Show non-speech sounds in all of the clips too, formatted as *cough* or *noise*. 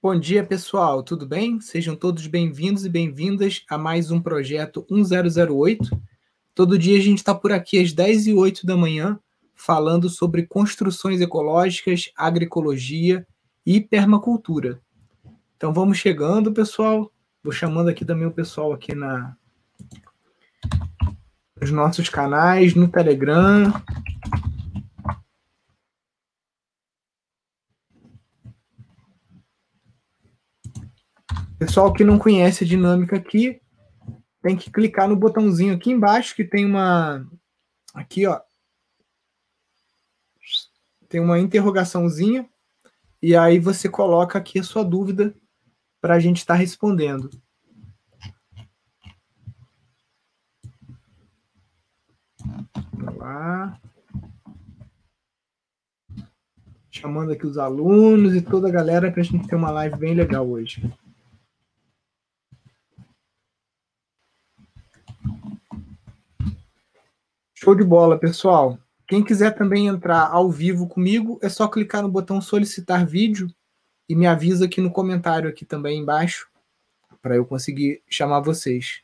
Bom dia, pessoal. Tudo bem? Sejam todos bem-vindos e bem-vindas a mais um projeto 1008. Todo dia a gente está por aqui às 10 e 8 da manhã falando sobre construções ecológicas, agroecologia e permacultura. Então vamos chegando, pessoal. Vou chamando aqui também o pessoal aqui na nos nossos canais, no Telegram, Pessoal que não conhece a dinâmica aqui, tem que clicar no botãozinho aqui embaixo que tem uma aqui, ó. Tem uma interrogaçãozinha e aí você coloca aqui a sua dúvida para a gente estar tá respondendo. Lá. Chamando aqui os alunos e toda a galera para a gente ter uma live bem legal hoje. Show de bola, pessoal. Quem quiser também entrar ao vivo comigo, é só clicar no botão solicitar vídeo e me avisa aqui no comentário aqui também embaixo para eu conseguir chamar vocês.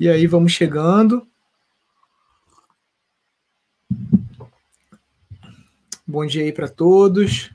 E aí vamos chegando. Bom dia aí para todos.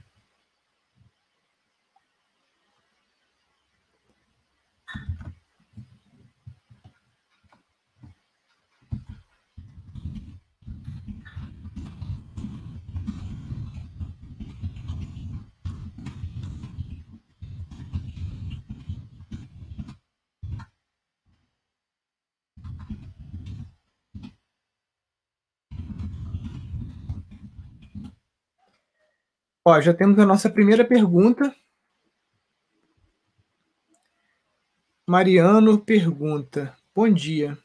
Ó, já temos a nossa primeira pergunta. Mariano pergunta: Bom dia.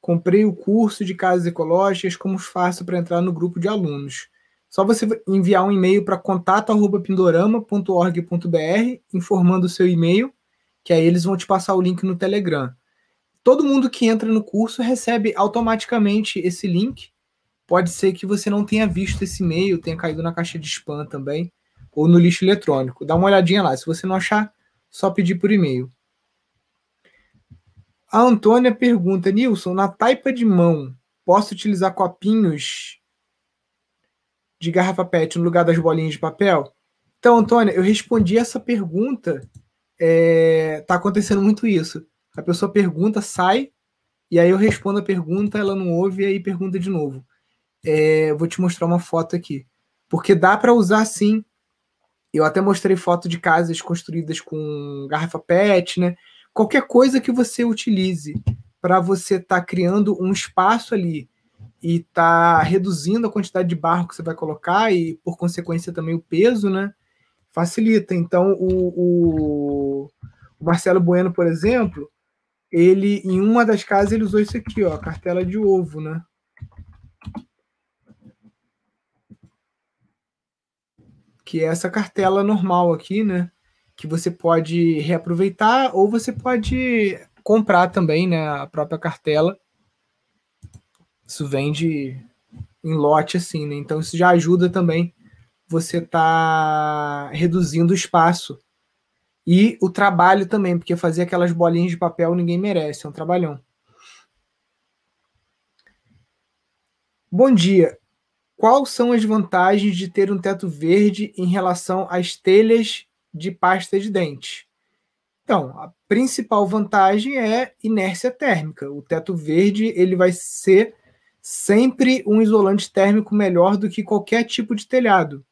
Comprei o curso de casas ecológicas, como faço para entrar no grupo de alunos? Só você enviar um e-mail para contato@pindorama.org.br informando o seu e-mail, que aí eles vão te passar o link no Telegram. Todo mundo que entra no curso recebe automaticamente esse link pode ser que você não tenha visto esse e-mail, tenha caído na caixa de spam também, ou no lixo eletrônico. Dá uma olhadinha lá. Se você não achar, só pedir por e-mail. A Antônia pergunta: Nilson, na taipa de mão, posso utilizar copinhos de garrafa PET no lugar das bolinhas de papel? Então, Antônia, eu respondi essa pergunta. É, tá acontecendo muito isso. A pessoa pergunta, sai, e aí eu respondo a pergunta, ela não ouve, e aí pergunta de novo é, vou te mostrar uma foto aqui. Porque dá para usar sim. Eu até mostrei foto de casas construídas com garrafa PET, né? Qualquer coisa que você utilize para você estar tá criando um espaço ali e tá reduzindo a quantidade de barro que você vai colocar e, por consequência, também o peso, né? Facilita. Então, o, o, o Marcelo Bueno, por exemplo, ele, em uma das casas, ele usou isso aqui, ó, cartela de ovo, né? Que é essa cartela normal aqui, né? Que você pode reaproveitar ou você pode comprar também, né? A própria cartela. Isso vende em lote assim, né? Então isso já ajuda também você tá reduzindo o espaço e o trabalho também, porque fazer aquelas bolinhas de papel ninguém merece, é um trabalhão. Bom dia. Quais são as vantagens de ter um teto verde em relação às telhas de pasta de dente? Então, a principal vantagem é inércia térmica. O teto verde ele vai ser sempre um isolante térmico melhor do que qualquer tipo de telhado.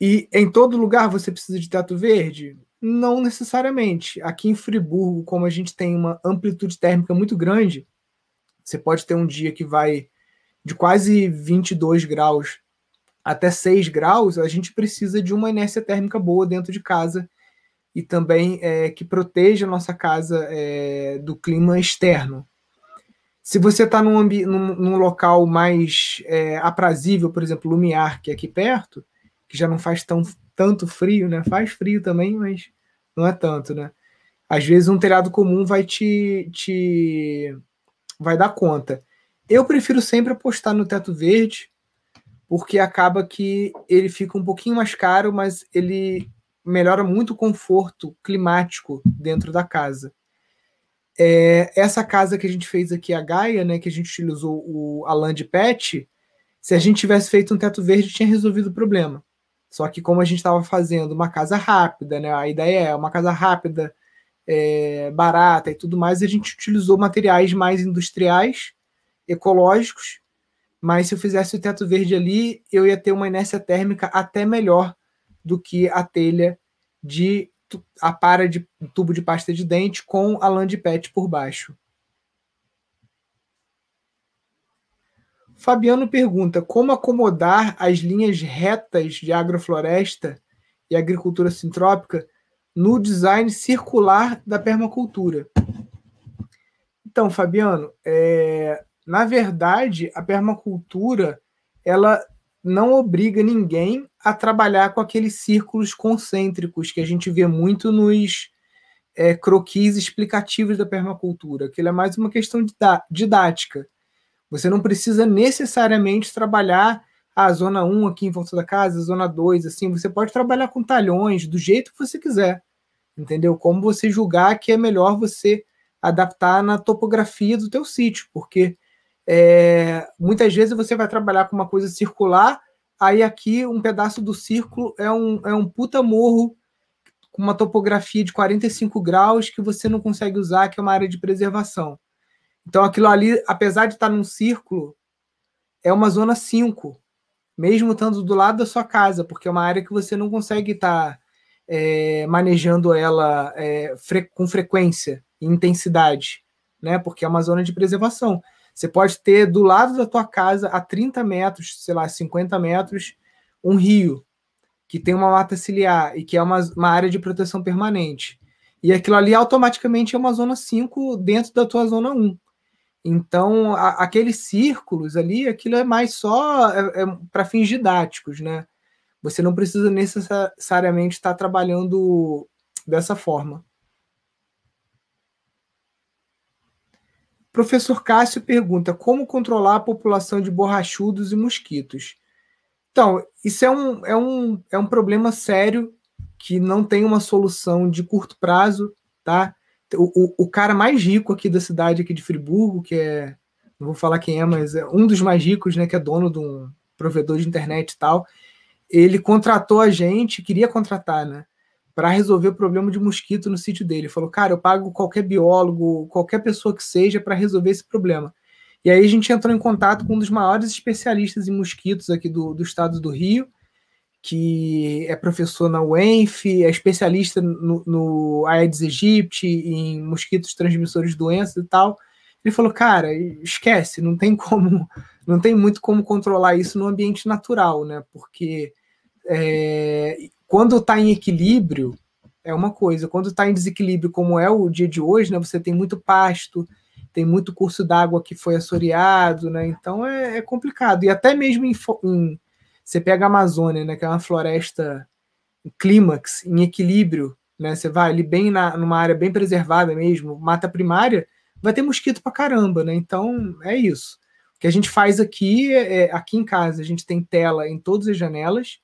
E em todo lugar você precisa de teto verde? Não necessariamente. Aqui em Friburgo, como a gente tem uma amplitude térmica muito grande, você pode ter um dia que vai de quase 22 graus até 6 graus, a gente precisa de uma inércia térmica boa dentro de casa e também é, que proteja a nossa casa é, do clima externo. Se você está num, num, num, local mais é, aprazível, por exemplo, Lumiar, que é aqui perto, que já não faz tão, tanto frio, né? Faz frio também, mas não é tanto, né? Às vezes um telhado comum vai te, te vai dar conta. Eu prefiro sempre apostar no teto verde, porque acaba que ele fica um pouquinho mais caro, mas ele melhora muito o conforto climático dentro da casa. É, essa casa que a gente fez aqui, a Gaia, né, que a gente utilizou o, a Land Pet, se a gente tivesse feito um teto verde, tinha resolvido o problema. Só que como a gente estava fazendo uma casa rápida, né, a ideia é uma casa rápida, é, barata e tudo mais, a gente utilizou materiais mais industriais, ecológicos, mas se eu fizesse o teto verde ali, eu ia ter uma inércia térmica até melhor do que a telha de a para de tubo de pasta de dente com a lã de pet por baixo. Fabiano pergunta: como acomodar as linhas retas de agrofloresta e agricultura sintrópica no design circular da permacultura. Então, Fabiano, é, na verdade, a permacultura ela não obriga ninguém a trabalhar com aqueles círculos concêntricos que a gente vê muito nos é, croquis explicativos da permacultura. Aquilo é mais uma questão didática. Você não precisa necessariamente trabalhar a zona 1 aqui em volta da casa, a zona 2, assim, você pode trabalhar com talhões do jeito que você quiser, entendeu? Como você julgar que é melhor você adaptar na topografia do teu sítio, porque é, muitas vezes você vai trabalhar com uma coisa circular, aí aqui um pedaço do círculo é um, é um puta morro com uma topografia de 45 graus que você não consegue usar, que é uma área de preservação. Então aquilo ali, apesar de estar num círculo, é uma zona 5, mesmo estando do lado da sua casa, porque é uma área que você não consegue estar é, manejando ela é, fre com frequência e intensidade, né? Porque é uma zona de preservação. Você pode ter do lado da tua casa, a 30 metros, sei lá, 50 metros, um rio que tem uma mata ciliar e que é uma, uma área de proteção permanente. E aquilo ali automaticamente é uma zona 5 dentro da tua zona 1. Então, a, aqueles círculos ali, aquilo é mais só é, é para fins didáticos, né? Você não precisa necessariamente estar trabalhando dessa forma. Professor Cássio pergunta: como controlar a população de borrachudos e mosquitos? Então, isso é um, é um, é um problema sério que não tem uma solução de curto prazo, tá? o, o, cara mais rico aqui da cidade aqui de Friburgo, que é, não vou falar quem é, mas é um dos mais ricos, né, que é dono de um provedor de internet e tal, ele contratou a gente, queria contratar, né, para resolver o problema de mosquito no sítio dele. Ele falou, cara, eu pago qualquer biólogo, qualquer pessoa que seja para resolver esse problema. E aí a gente entrou em contato com um dos maiores especialistas em mosquitos aqui do, do estado do Rio, que é professor na UENF, é especialista no, no Aedes aegypti, em mosquitos transmissores de doenças e tal. Ele falou, cara, esquece, não tem como, não tem muito como controlar isso no ambiente natural, né? Porque é, quando está em equilíbrio é uma coisa, quando está em desequilíbrio, como é o dia de hoje, né? Você tem muito pasto, tem muito curso d'água que foi assoreado, né? Então é, é complicado. E até mesmo em, em você pega a Amazônia, né, que é uma floresta em clímax, em equilíbrio, né? Você vai ali bem na, numa área bem preservada mesmo, mata primária, vai ter mosquito pra caramba, né? Então é isso. O que a gente faz aqui é, é aqui em casa, a gente tem tela em todas as janelas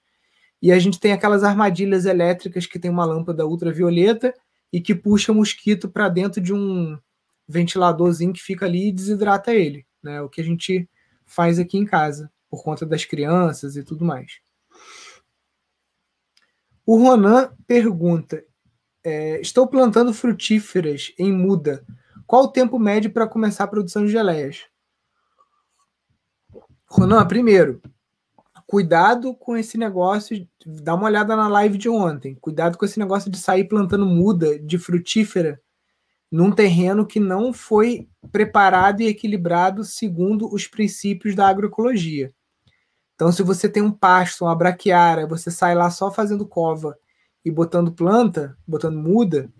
e a gente tem aquelas armadilhas elétricas que tem uma lâmpada ultravioleta e que puxa mosquito para dentro de um ventiladorzinho que fica ali e desidrata ele, né? O que a gente faz aqui em casa por conta das crianças e tudo mais. O Ronan pergunta: é, Estou plantando frutíferas em muda. Qual o tempo médio para começar a produção de geleias? Ronan, primeiro, cuidado com esse negócio. Dá uma olhada na live de ontem. Cuidado com esse negócio de sair plantando muda de frutífera num terreno que não foi preparado e equilibrado segundo os princípios da agroecologia. Então, se você tem um pasto, uma braquiária, você sai lá só fazendo cova e botando planta, botando muda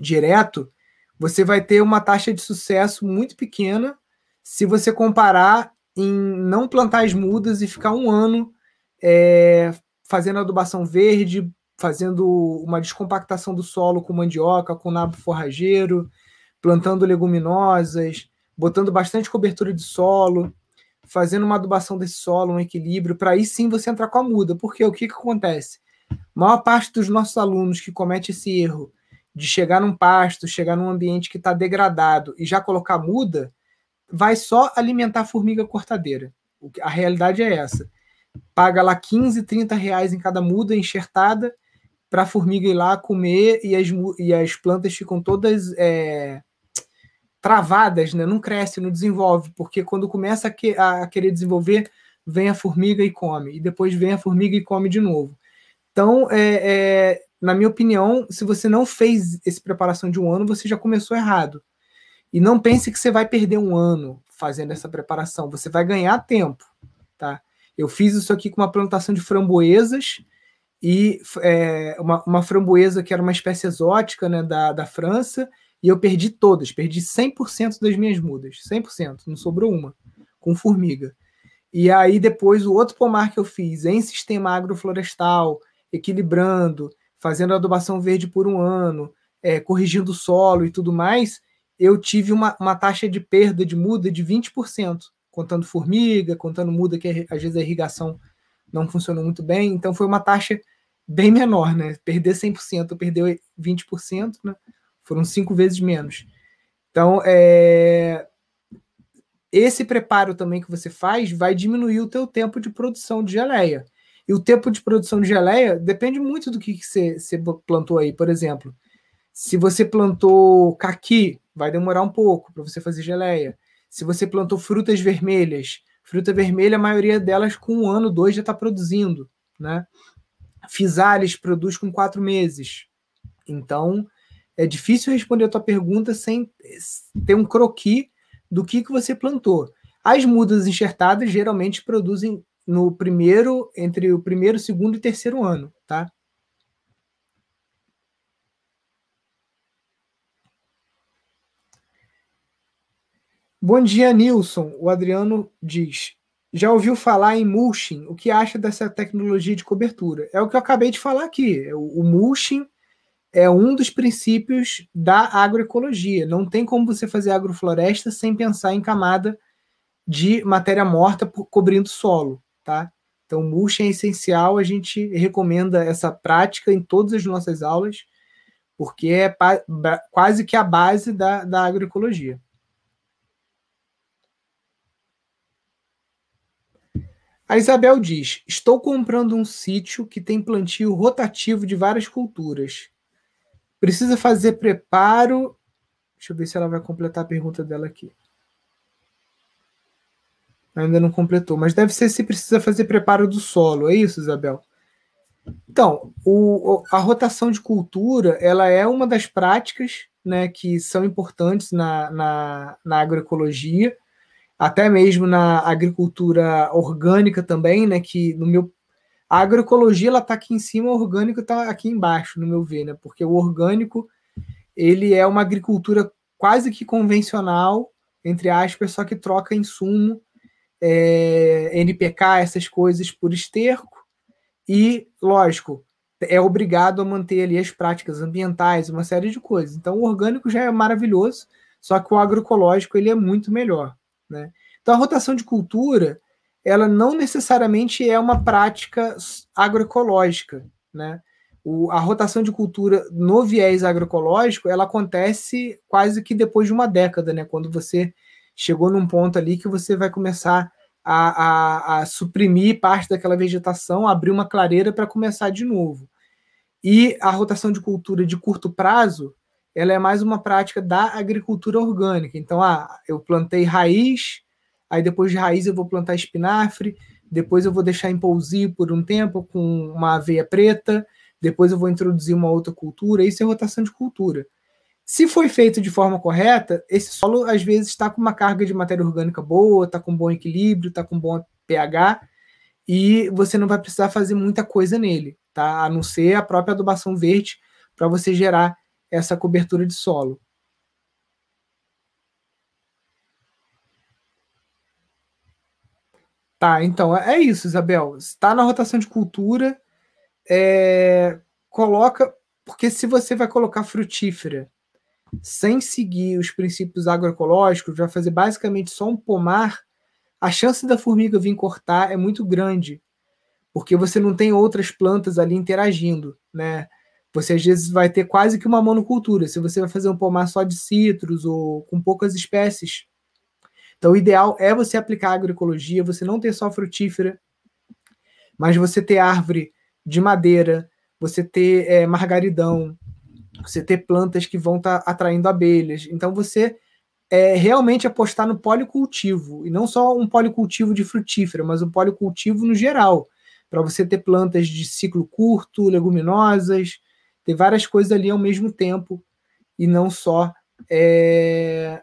direto, você vai ter uma taxa de sucesso muito pequena se você comparar em não plantar as mudas e ficar um ano é, fazendo adubação verde, fazendo uma descompactação do solo com mandioca, com nabo forrageiro, plantando leguminosas, botando bastante cobertura de solo, fazendo uma adubação desse solo, um equilíbrio, para aí sim você entrar com a muda. Porque o que, que acontece? A maior parte dos nossos alunos que comete esse erro de chegar num pasto, chegar num ambiente que está degradado e já colocar muda, vai só alimentar a formiga cortadeira. A realidade é essa. Paga lá 15, 30 reais em cada muda enxertada para a formiga ir lá comer e as, e as plantas ficam todas é, travadas, né? não cresce, não desenvolve, porque quando começa a, que, a querer desenvolver, vem a formiga e come, e depois vem a formiga e come de novo. Então, é, é, na minha opinião, se você não fez essa preparação de um ano, você já começou errado. E não pense que você vai perder um ano fazendo essa preparação, você vai ganhar tempo, tá? Eu fiz isso aqui com uma plantação de framboesas, e é, uma, uma, framboesa que era uma espécie exótica né, da, da França, e eu perdi todas, perdi 100% das minhas mudas, 100%, não sobrou uma, com formiga. E aí depois o outro pomar que eu fiz em sistema agroflorestal, equilibrando, fazendo adubação verde por um ano, é, corrigindo o solo e tudo mais, eu tive uma, uma taxa de perda de muda de 20%, contando formiga, contando muda que às vezes a irrigação não funcionou muito bem, então foi uma taxa bem menor, né? Perder 100%, perdeu 20%, né? Foram cinco vezes menos. Então, é... esse preparo também que você faz vai diminuir o teu tempo de produção de geleia. E o tempo de produção de geleia depende muito do que, que você, você plantou aí. Por exemplo, se você plantou caqui, vai demorar um pouco para você fazer geleia. Se você plantou frutas vermelhas, fruta vermelha, a maioria delas com um ano, dois já está produzindo, né? Fisales produz com quatro meses. Então, é difícil responder a tua pergunta sem ter um croqui do que, que você plantou. As mudas enxertadas geralmente produzem no primeiro, entre o primeiro, segundo e terceiro ano, tá? Bom dia, Nilson. O Adriano diz: já ouviu falar em mulching? O que acha dessa tecnologia de cobertura? É o que eu acabei de falar aqui. O, o mulching é um dos princípios da agroecologia. Não tem como você fazer agrofloresta sem pensar em camada de matéria morta por, cobrindo solo, tá? Então, mulching é essencial. A gente recomenda essa prática em todas as nossas aulas, porque é quase que a base da, da agroecologia. A Isabel diz: Estou comprando um sítio que tem plantio rotativo de várias culturas. Precisa fazer preparo. Deixa eu ver se ela vai completar a pergunta dela aqui. Ainda não completou, mas deve ser se precisa fazer preparo do solo, é isso, Isabel? Então, o, a rotação de cultura ela é uma das práticas né, que são importantes na, na, na agroecologia até mesmo na agricultura orgânica também, né? Que no meu a agroecologia ela está aqui em cima, o orgânico está aqui embaixo, no meu ver, né? Porque o orgânico ele é uma agricultura quase que convencional, entre aspas, só que troca insumo, é, NPK, essas coisas por esterco, e, lógico, é obrigado a manter ali as práticas ambientais, uma série de coisas. Então, o orgânico já é maravilhoso, só que o agroecológico ele é muito melhor. Né? Então, a rotação de cultura, ela não necessariamente é uma prática agroecológica. Né? O, a rotação de cultura no viés agroecológico, ela acontece quase que depois de uma década, né? quando você chegou num ponto ali que você vai começar a, a, a suprimir parte daquela vegetação, abrir uma clareira para começar de novo. E a rotação de cultura de curto prazo, ela é mais uma prática da agricultura orgânica. Então, ah, eu plantei raiz, aí depois de raiz eu vou plantar espinafre, depois eu vou deixar em pousio por um tempo com uma aveia preta, depois eu vou introduzir uma outra cultura, isso é rotação de cultura. Se foi feito de forma correta, esse solo às vezes está com uma carga de matéria orgânica boa, está com bom equilíbrio, está com bom pH, e você não vai precisar fazer muita coisa nele, tá? A não ser a própria adubação verde para você gerar essa cobertura de solo. Tá, então é isso, Isabel. Está na rotação de cultura. É... coloca, porque se você vai colocar frutífera sem seguir os princípios agroecológicos, vai fazer basicamente só um pomar, a chance da formiga vir cortar é muito grande, porque você não tem outras plantas ali interagindo, né? Você às vezes vai ter quase que uma monocultura, se você vai fazer um pomar só de citros ou com poucas espécies. Então, o ideal é você aplicar agroecologia, você não ter só frutífera, mas você ter árvore de madeira, você ter é, margaridão, você ter plantas que vão estar tá atraindo abelhas. Então, você é, realmente apostar no policultivo, e não só um policultivo de frutífera, mas um policultivo no geral, para você ter plantas de ciclo curto, leguminosas, ter várias coisas ali ao mesmo tempo, e não só é,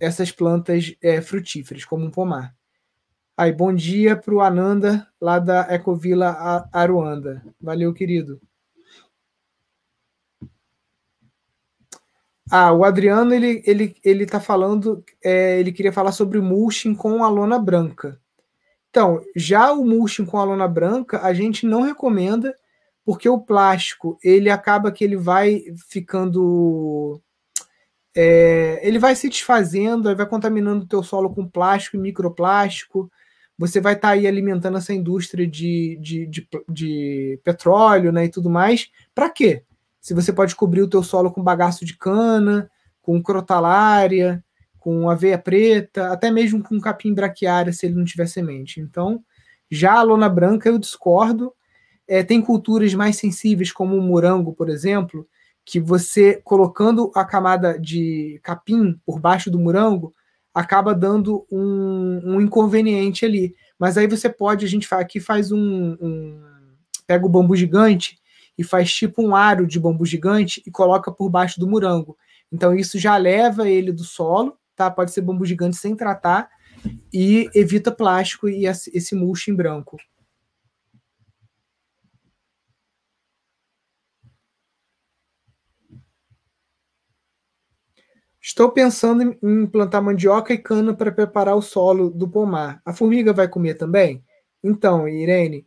essas plantas é, frutíferas, como um pomar. Aí, bom dia para o Ananda, lá da Ecovila Aruanda. Valeu, querido. Ah, o Adriano ele ele ele está falando, é, ele queria falar sobre o mulching com a lona branca. Então, já o mulching com a lona branca a gente não recomenda porque o plástico ele acaba que ele vai ficando é, ele vai se desfazendo, vai contaminando o teu solo com plástico e microplástico. Você vai estar tá aí alimentando essa indústria de, de, de, de petróleo né, e tudo mais. Para quê? se você pode cobrir o teu solo com bagaço de cana, com crotalária, com aveia preta, até mesmo com capim braquiária, se ele não tiver semente. Então, já a lona branca eu discordo. É, tem culturas mais sensíveis, como o morango, por exemplo, que você colocando a camada de capim por baixo do morango acaba dando um, um inconveniente ali. Mas aí você pode, a gente aqui faz um, um pega o bambu gigante e faz tipo um aro de bambu gigante e coloca por baixo do murango. Então isso já leva ele do solo, tá? Pode ser bambu gigante sem tratar e evita plástico e esse mulch em branco. Estou pensando em plantar mandioca e cana para preparar o solo do pomar. A formiga vai comer também? Então, Irene,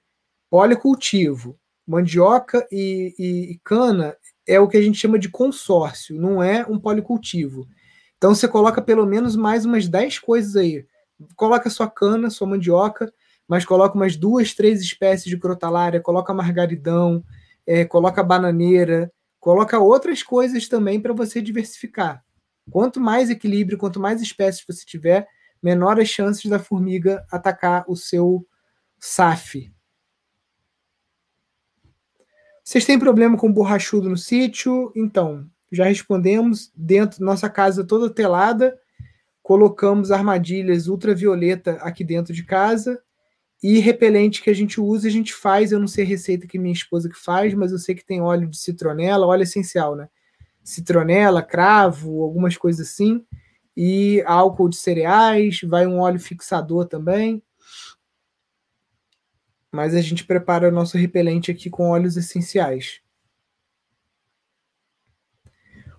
policultivo mandioca e, e, e, cana é o que a gente chama de consórcio, não é um policultivo. Então você coloca pelo menos mais umas 10 coisas aí. Coloca sua cana, sua mandioca, mas coloca umas duas, três espécies de crotalária, coloca margaridão, é, coloca bananeira, coloca outras coisas também para você diversificar. Quanto mais equilíbrio, quanto mais espécies você tiver, menor as chances da formiga atacar o seu SAF, vocês têm problema com borrachudo no sítio? Então, já respondemos. Dentro nossa casa toda telada, colocamos armadilhas ultravioleta aqui dentro de casa e repelente que a gente usa, a gente faz. Eu não sei receita que minha esposa que faz, mas eu sei que tem óleo de citronela, óleo essencial, né? Citronela, cravo, algumas coisas assim, e álcool de cereais, vai um óleo fixador também mas a gente prepara o nosso repelente aqui com óleos essenciais.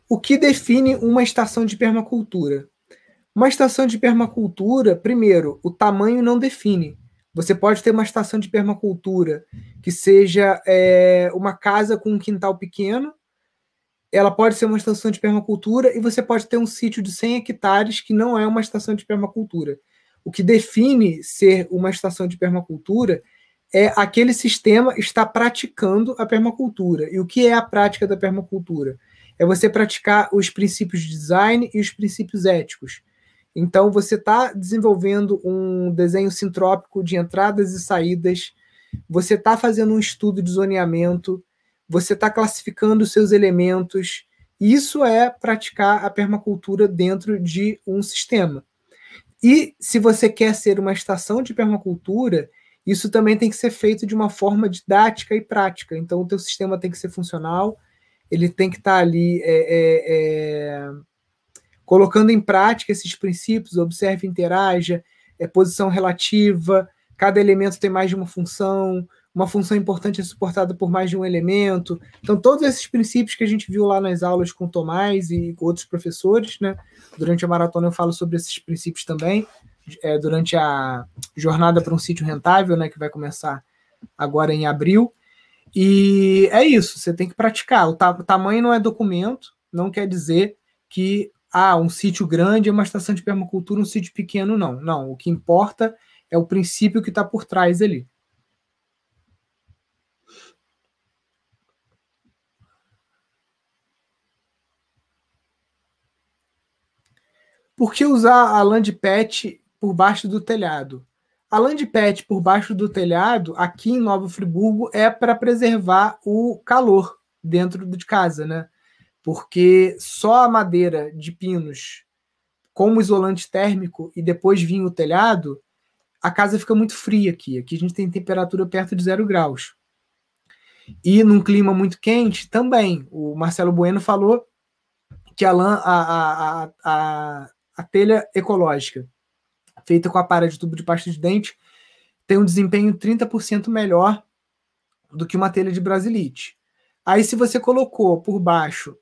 O que define uma estação de permacultura? Uma estação de permacultura, primeiro, o tamanho não define. Você pode ter uma estação de permacultura que seja é, uma casa com um quintal pequeno, ela pode ser uma estação de permacultura e você pode ter um sítio de 100 hectares que não é uma estação de permacultura. O que define ser uma estação de permacultura é aquele sistema está praticando a permacultura. E o que é a prática da permacultura? É você praticar os princípios de design e os princípios éticos. Então, você está desenvolvendo um desenho sintrópico de entradas e saídas, você está fazendo um estudo de zoneamento, você está classificando seus elementos. Isso é praticar a permacultura dentro de um sistema. E se você quer ser uma estação de permacultura, isso também tem que ser feito de uma forma didática e prática. Então, o teu sistema tem que ser funcional, ele tem que estar tá ali é, é, é, colocando em prática esses princípios, observe, interaja, é, posição relativa, cada elemento tem mais de uma função, uma função importante é suportada por mais de um elemento. Então, todos esses princípios que a gente viu lá nas aulas com Tomás e com outros professores, né? Durante a maratona eu falo sobre esses princípios também é, durante a jornada para um sítio rentável, né, que vai começar agora em abril. E é isso, você tem que praticar. O, ta tamanho não é documento, não quer dizer que ah, um sítio grande é uma estação de permacultura, um sítio pequeno não. Não, o que importa é o princípio que está por trás ali. Por que usar a land pet por baixo do telhado? A land pet por baixo do telhado, aqui em Nova Friburgo, é para preservar o calor dentro de casa, né? Porque só a madeira de pinos como isolante térmico e depois vinha o telhado, a casa fica muito fria aqui. Aqui a gente tem temperatura perto de zero graus. E num clima muito quente, também. O Marcelo Bueno falou que a, a, a, a, a telha ecológica, feita com a para de tubo de pasta de dente, tem um desempenho 30% melhor do que uma telha de brasilite. Aí, se você colocou por baixo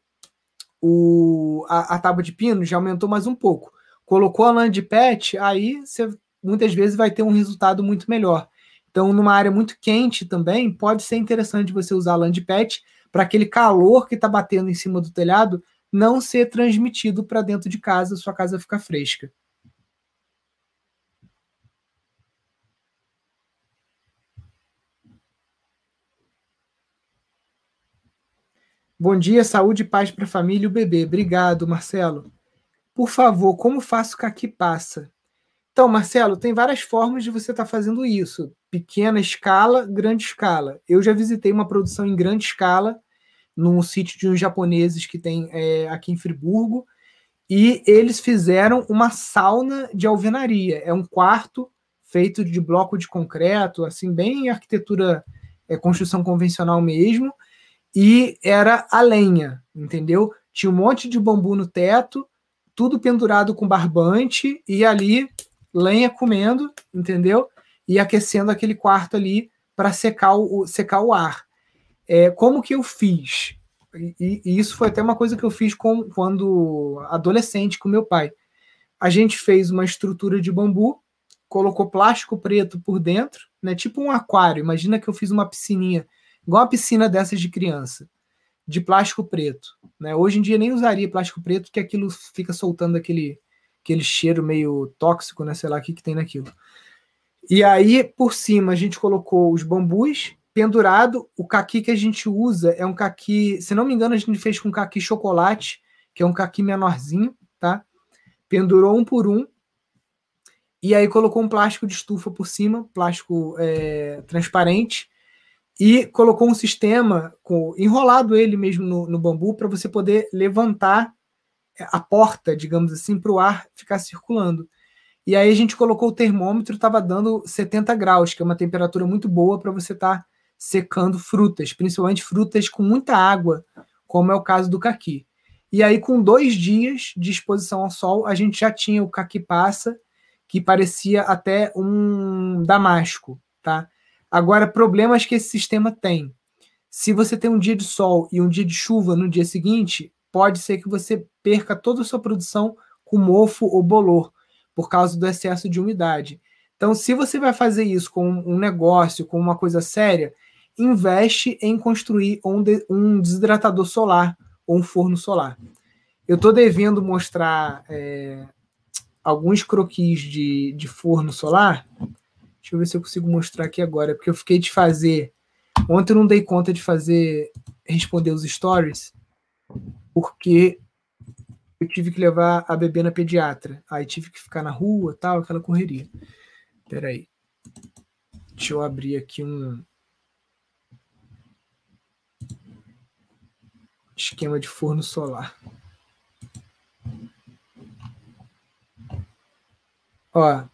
o, a, a tábua de pino, já aumentou mais um pouco. Colocou a lã de pet, aí você muitas vezes vai ter um resultado muito melhor. Então, numa área muito quente também, pode ser interessante você usar a lã de pet para aquele calor que está batendo em cima do telhado não ser transmitido para dentro de casa, sua casa ficar fresca. Bom dia, saúde e paz para a família e o bebê. Obrigado, Marcelo. Por favor, como faço caqui passa? Então, Marcelo, tem várias formas de você estar tá fazendo isso. Pequena escala, grande escala. Eu já visitei uma produção em grande escala num sítio de uns japoneses que tem é, aqui em Friburgo, e eles fizeram uma sauna de alvenaria. É um quarto feito de bloco de concreto, assim, bem arquitetura, é, construção convencional mesmo, e era a lenha, entendeu? Tinha um monte de bambu no teto, tudo pendurado com barbante, e ali lenha comendo, entendeu? E aquecendo aquele quarto ali para secar o, secar o ar. É, como que eu fiz? E, e, isso foi até uma coisa que eu fiz com, quando adolescente com meu pai. A gente fez uma estrutura de bambu, colocou plástico preto por dentro, né? Tipo um aquário. Imagina que eu fiz uma piscininha, igual uma piscina dessas de criança, de plástico preto. Né? Hoje em dia nem usaria plástico preto, porque aquilo fica soltando aquele, aquele cheiro meio tóxico, né? Sei lá o que, que tem naquilo. E aí, por cima, a gente colocou os bambus pendurado. O caqui que a gente usa é um caqui, se não me engano, a gente fez com caqui chocolate, que é um caqui menorzinho, tá? Pendurou um por um. E aí colocou um plástico de estufa por cima, plástico é, transparente, e colocou um sistema com, enrolado ele mesmo no, no bambu para você poder levantar a porta, digamos assim, para o ar ficar circulando. E aí a gente colocou o termômetro, estava dando 70 graus, que é uma temperatura muito boa para você estar tá secando frutas, principalmente frutas com muita água, como é o caso do caqui. E aí, com dois dias de exposição ao sol, a gente já tinha o caqui passa, que parecia até um damasco, tá? Agora, problemas que esse sistema tem. Se você tem um dia de sol e um dia de chuva no dia seguinte, pode ser que você perca toda a sua produção com mofo ou bolor, por causa do excesso de umidade. Então, se você vai fazer isso com um negócio, com uma coisa séria, investe em construir um, de, um desidratador solar ou um forno solar. Eu estou devendo mostrar é, alguns croquis de, de forno solar. Deixa eu ver se eu consigo mostrar aqui agora, porque eu fiquei de fazer. Ontem eu não dei conta de fazer responder os stories, porque eu tive que levar a bebê na pediatra. Aí tive que ficar na rua, tal, aquela correria. Peraí. Deixa eu abrir aqui um, esquema de forno solar. Ó,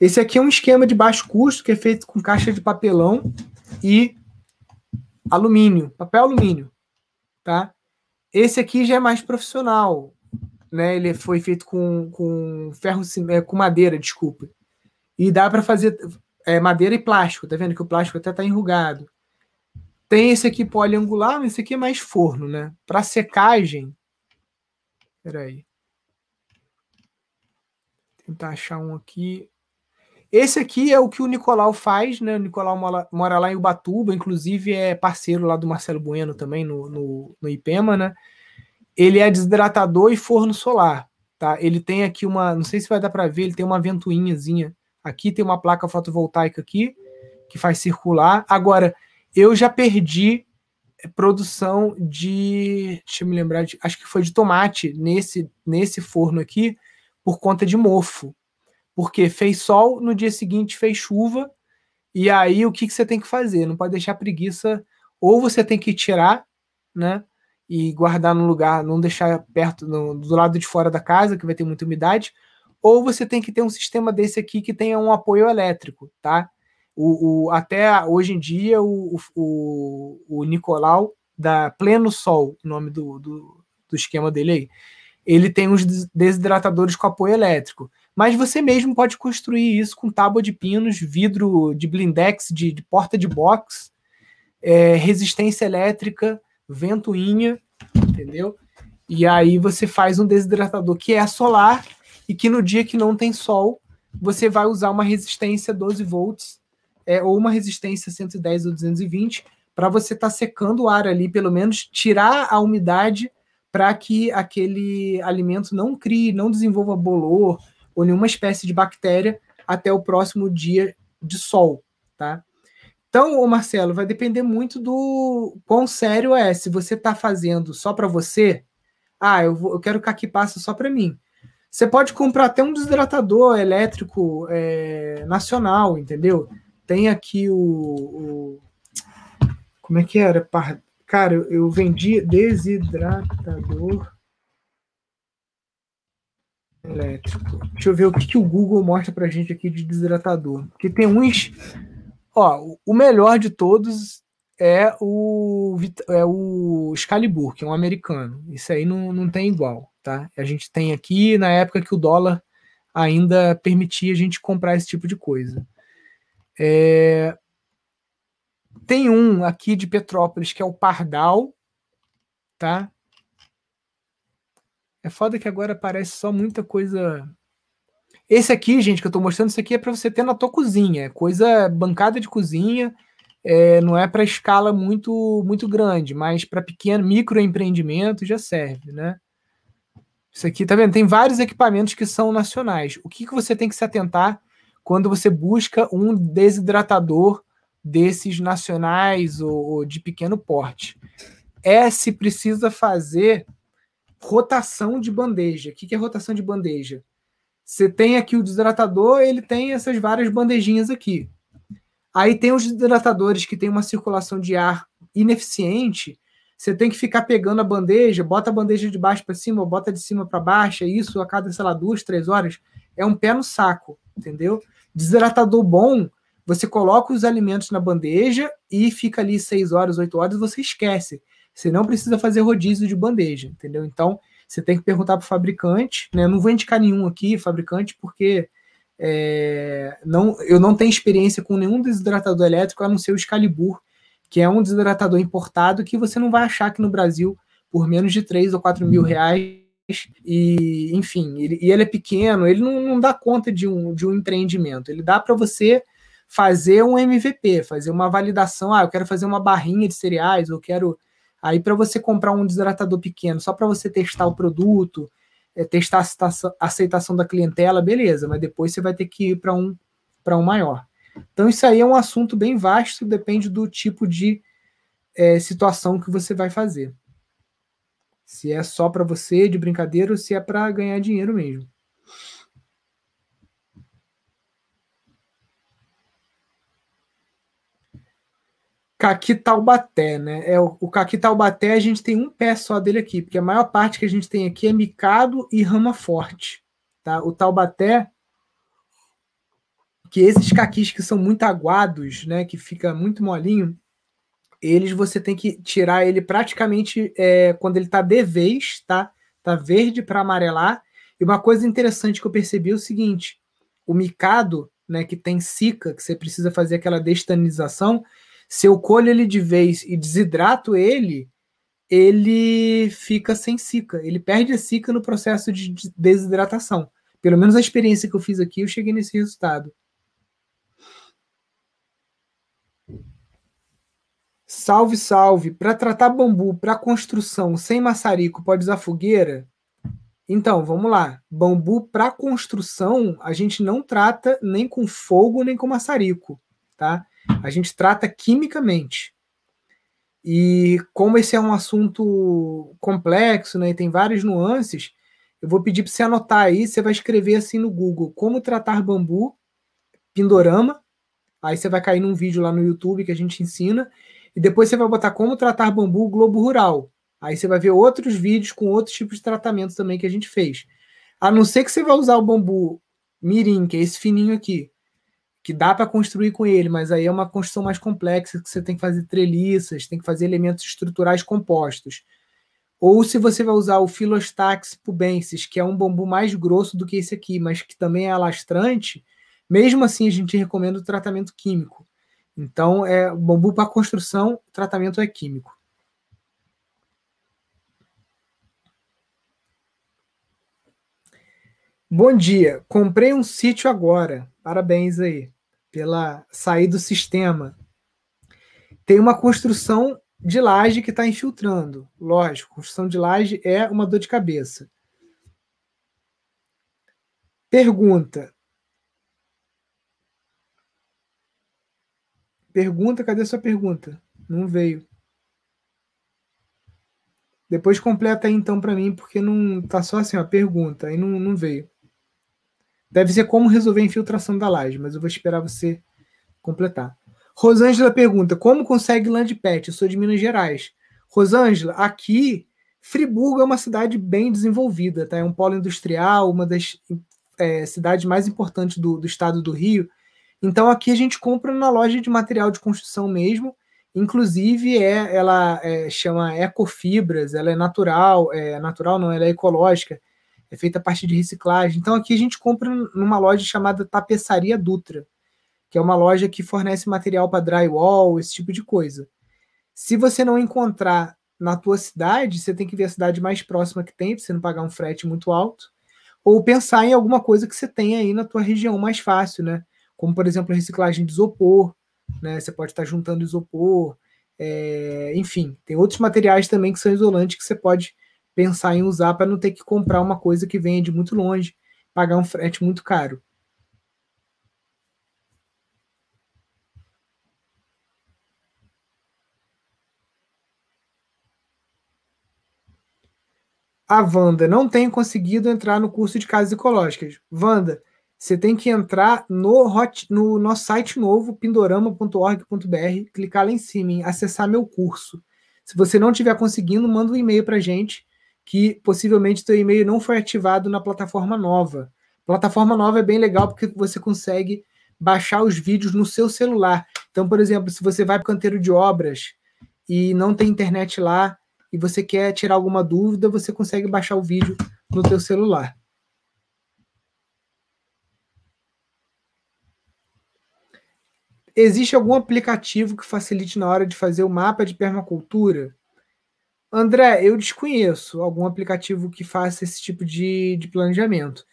esse aqui é um esquema de baixo custo que é feito com caixa de papelão e alumínio, papel alumínio, tá? Esse aqui já é mais profissional, né? Ele foi feito com, com ferro, é, com madeira, desculpa. E dá para fazer é, madeira e plástico, tá vendo que o plástico até tá enrugado. Tem esse aqui poliangular, mas esse aqui é mais forno, né? Para secagem. Espera aí. Tentar achar um aqui. Esse aqui é o que o Nicolau faz, né? O Nicolau mora lá em Ubatuba, inclusive é parceiro lá do Marcelo Bueno também no, no, no IPEMA, né? Ele é desidratador e forno solar, tá? Ele tem aqui uma, não sei se vai dar para ver, ele tem uma ventoinhazinha. Aqui tem uma placa fotovoltaica aqui que faz circular. Agora, eu já perdi produção de, deixa eu me lembrar, de, acho que foi de tomate nesse nesse forno aqui por conta de mofo. Porque fez sol, no dia seguinte fez chuva, e aí o que, que você tem que fazer? Não pode deixar preguiça, ou você tem que tirar, né? E guardar no lugar, não deixar perto, no, do lado de fora da casa, que vai ter muita umidade, ou você tem que ter um sistema desse aqui que tenha um apoio elétrico, tá? O, o até hoje em dia, o, o, o Nicolau, da Pleno Sol, o nome do, do, do esquema dele aí, ele tem uns desidratadores com apoio elétrico. Mas você mesmo pode construir isso com tábua de pinos, vidro de blindex, de, de porta de box, é, resistência elétrica, ventoinha, entendeu? E aí você faz um desidratador que é solar e que no dia que não tem sol, você vai usar uma resistência 12 volts é, ou uma resistência 110 ou 220 para você estar tá secando o ar ali, pelo menos tirar a umidade para que aquele alimento não crie, não desenvolva bolor ou nenhuma espécie de bactéria até o próximo dia de sol, tá? Então, o Marcelo, vai depender muito do quão sério é. Se você está fazendo só para você, ah, eu, vou, eu quero que passe só para mim. Você pode comprar até um desidratador elétrico é, nacional, entendeu? Tem aqui o, o, Como é que era? Cara, eu vendi desidratador elétrico. Deixa eu ver o que, que o Google mostra pra gente aqui de desidratador. Porque tem uns. Ó, o melhor de todos é o, é o Excalibur, que é um americano. Isso aí não, não tem igual, tá? A gente tem aqui na época que o dólar ainda permitia a gente comprar esse tipo de coisa. É, tem um aqui de Petrópolis que é o Pardal, tá? É foda que agora aparece só muita coisa. Esse aqui, gente, que eu tô mostrando, isso aqui é para você ter na tua cozinha. É coisa bancada de cozinha, é, não é para escala muito muito grande, mas para pequeno microempreendimento já serve, né? Isso aqui, tá vendo? Tem vários equipamentos que são nacionais. O que, que você tem que se atentar quando você busca um desidratador desses nacionais ou, ou de pequeno porte. É se precisa fazer rotação de bandeja. O que é rotação de bandeja? Você tem aqui o desidratador, ele tem essas várias bandejinhas aqui. Aí tem os desidratadores que tem uma circulação de ar ineficiente. Você tem que ficar pegando a bandeja, bota a bandeja de baixo para cima, bota de cima para baixo, é isso a cada, sei lá, duas, três horas. É um pé no saco, entendeu? Desidratador bom você coloca os alimentos na bandeja e fica ali 6 horas, 8 horas, você esquece. Você não precisa fazer rodízio de bandeja, entendeu? Então, você tem que perguntar para o fabricante, né? Eu não vou indicar nenhum aqui, fabricante, porque é, não, eu não tenho experiência com nenhum desidratador elétrico, a não ser o Excalibur, que é um desidratador importado que você não vai achar aqui no Brasil por menos de 3 ou 4 mil reais. E, enfim, ele, e ele é pequeno, ele não, não dá conta de um, de um empreendimento. Ele dá para você fazer um MVP, fazer uma validação. Ah, eu quero fazer uma barrinha de cereais, eu quero. Aí, para você comprar um desidratador pequeno, só para você testar o produto, é, testar a aceitação da clientela, beleza, mas depois você vai ter que ir para um, um maior. Então, isso aí é um assunto bem vasto, depende do tipo de é, situação que você vai fazer. Se é só para você, de brincadeira, ou se é para ganhar dinheiro mesmo. Caqui Taubaté, né? É, o, o Caqui Taubaté a gente tem um pé só dele aqui, porque a maior parte que a gente tem aqui é micado e rama forte. Tá? O Taubaté, que esses caquis que são muito aguados, né? Que fica muito molinho, eles você tem que tirar ele praticamente é, quando ele tá de vez, tá? Tá verde para amarelar. E uma coisa interessante que eu percebi é o seguinte: o micado, né, que tem cica, que você precisa fazer aquela destanização, se eu colho ele de vez e desidrato ele, ele fica sem cica. Ele perde a cica no processo de desidratação. Pelo menos a experiência que eu fiz aqui, eu cheguei nesse resultado. Salve, salve. Para tratar bambu para construção sem maçarico, pode usar fogueira? Então, vamos lá. Bambu para construção, a gente não trata nem com fogo nem com maçarico, tá? A gente trata quimicamente. E como esse é um assunto complexo, né, e tem várias nuances, eu vou pedir para você anotar aí, você vai escrever assim no Google, como tratar bambu, Pindorama, aí você vai cair num vídeo lá no YouTube que a gente ensina, e depois você vai botar como tratar bambu Globo Rural. Aí você vai ver outros vídeos com outros tipos de tratamento também que a gente fez. A não ser que você vai usar o bambu mirim, que é esse fininho aqui, que dá para construir com ele, mas aí é uma construção mais complexa, que você tem que fazer treliças, tem que fazer elementos estruturais compostos. Ou se você vai usar o Philostax pubensis, que é um bambu mais grosso do que esse aqui, mas que também é alastrante, mesmo assim a gente recomenda o tratamento químico. Então, é bambu para construção, tratamento é químico. Bom dia, comprei um sítio agora. Parabéns aí pela sair do sistema. Tem uma construção de laje que está infiltrando. Lógico, construção de laje é uma dor de cabeça. Pergunta: Pergunta, cadê sua pergunta? Não veio. Depois completa aí então para mim, porque não tá só assim, ó, pergunta, aí não, não veio. Deve ser como resolver a infiltração da laje, mas eu vou esperar você completar. Rosângela pergunta: como consegue land pet? Eu sou de Minas Gerais. Rosângela, aqui Friburgo é uma cidade bem desenvolvida, tá? É um polo industrial, uma das é, cidades mais importantes do, do estado do Rio. Então aqui a gente compra na loja de material de construção mesmo. Inclusive é, ela é, chama Ecofibras, ela é natural, é natural não, ela é ecológica, é feita a partir de reciclagem. Então aqui a gente compra numa loja chamada Tapeçaria Dutra, que é uma loja que fornece material para drywall, esse tipo de coisa. Se você não encontrar na tua cidade, você tem que ver a cidade mais próxima que tem, para você não pagar um frete muito alto, ou pensar em alguma coisa que você tem aí na tua região mais fácil, né? Como por exemplo a reciclagem de isopor, né? Você pode estar juntando isopor, é, enfim, tem outros materiais também que são isolantes que você pode pensar em usar para não ter que comprar uma coisa que venha de muito longe, pagar um frete muito caro. A Wanda não tem conseguido entrar no curso de casas ecológicas. Wanda, você tem que entrar no, hot, no nosso site novo, pindorama.org.br, clicar lá em cima em acessar meu curso. Se você não estiver conseguindo, manda um e-mail para a gente, que possivelmente seu e-mail não foi ativado na plataforma nova. Plataforma nova é bem legal porque você consegue baixar os vídeos no seu celular. Então, por exemplo, se você vai para o canteiro de obras e não tem internet lá e você quer tirar alguma dúvida, você consegue baixar o vídeo no teu celular. Existe algum aplicativo que facilite na hora de fazer o mapa de permacultura? André, eu desconheço algum aplicativo que faça esse tipo de, de planejamento.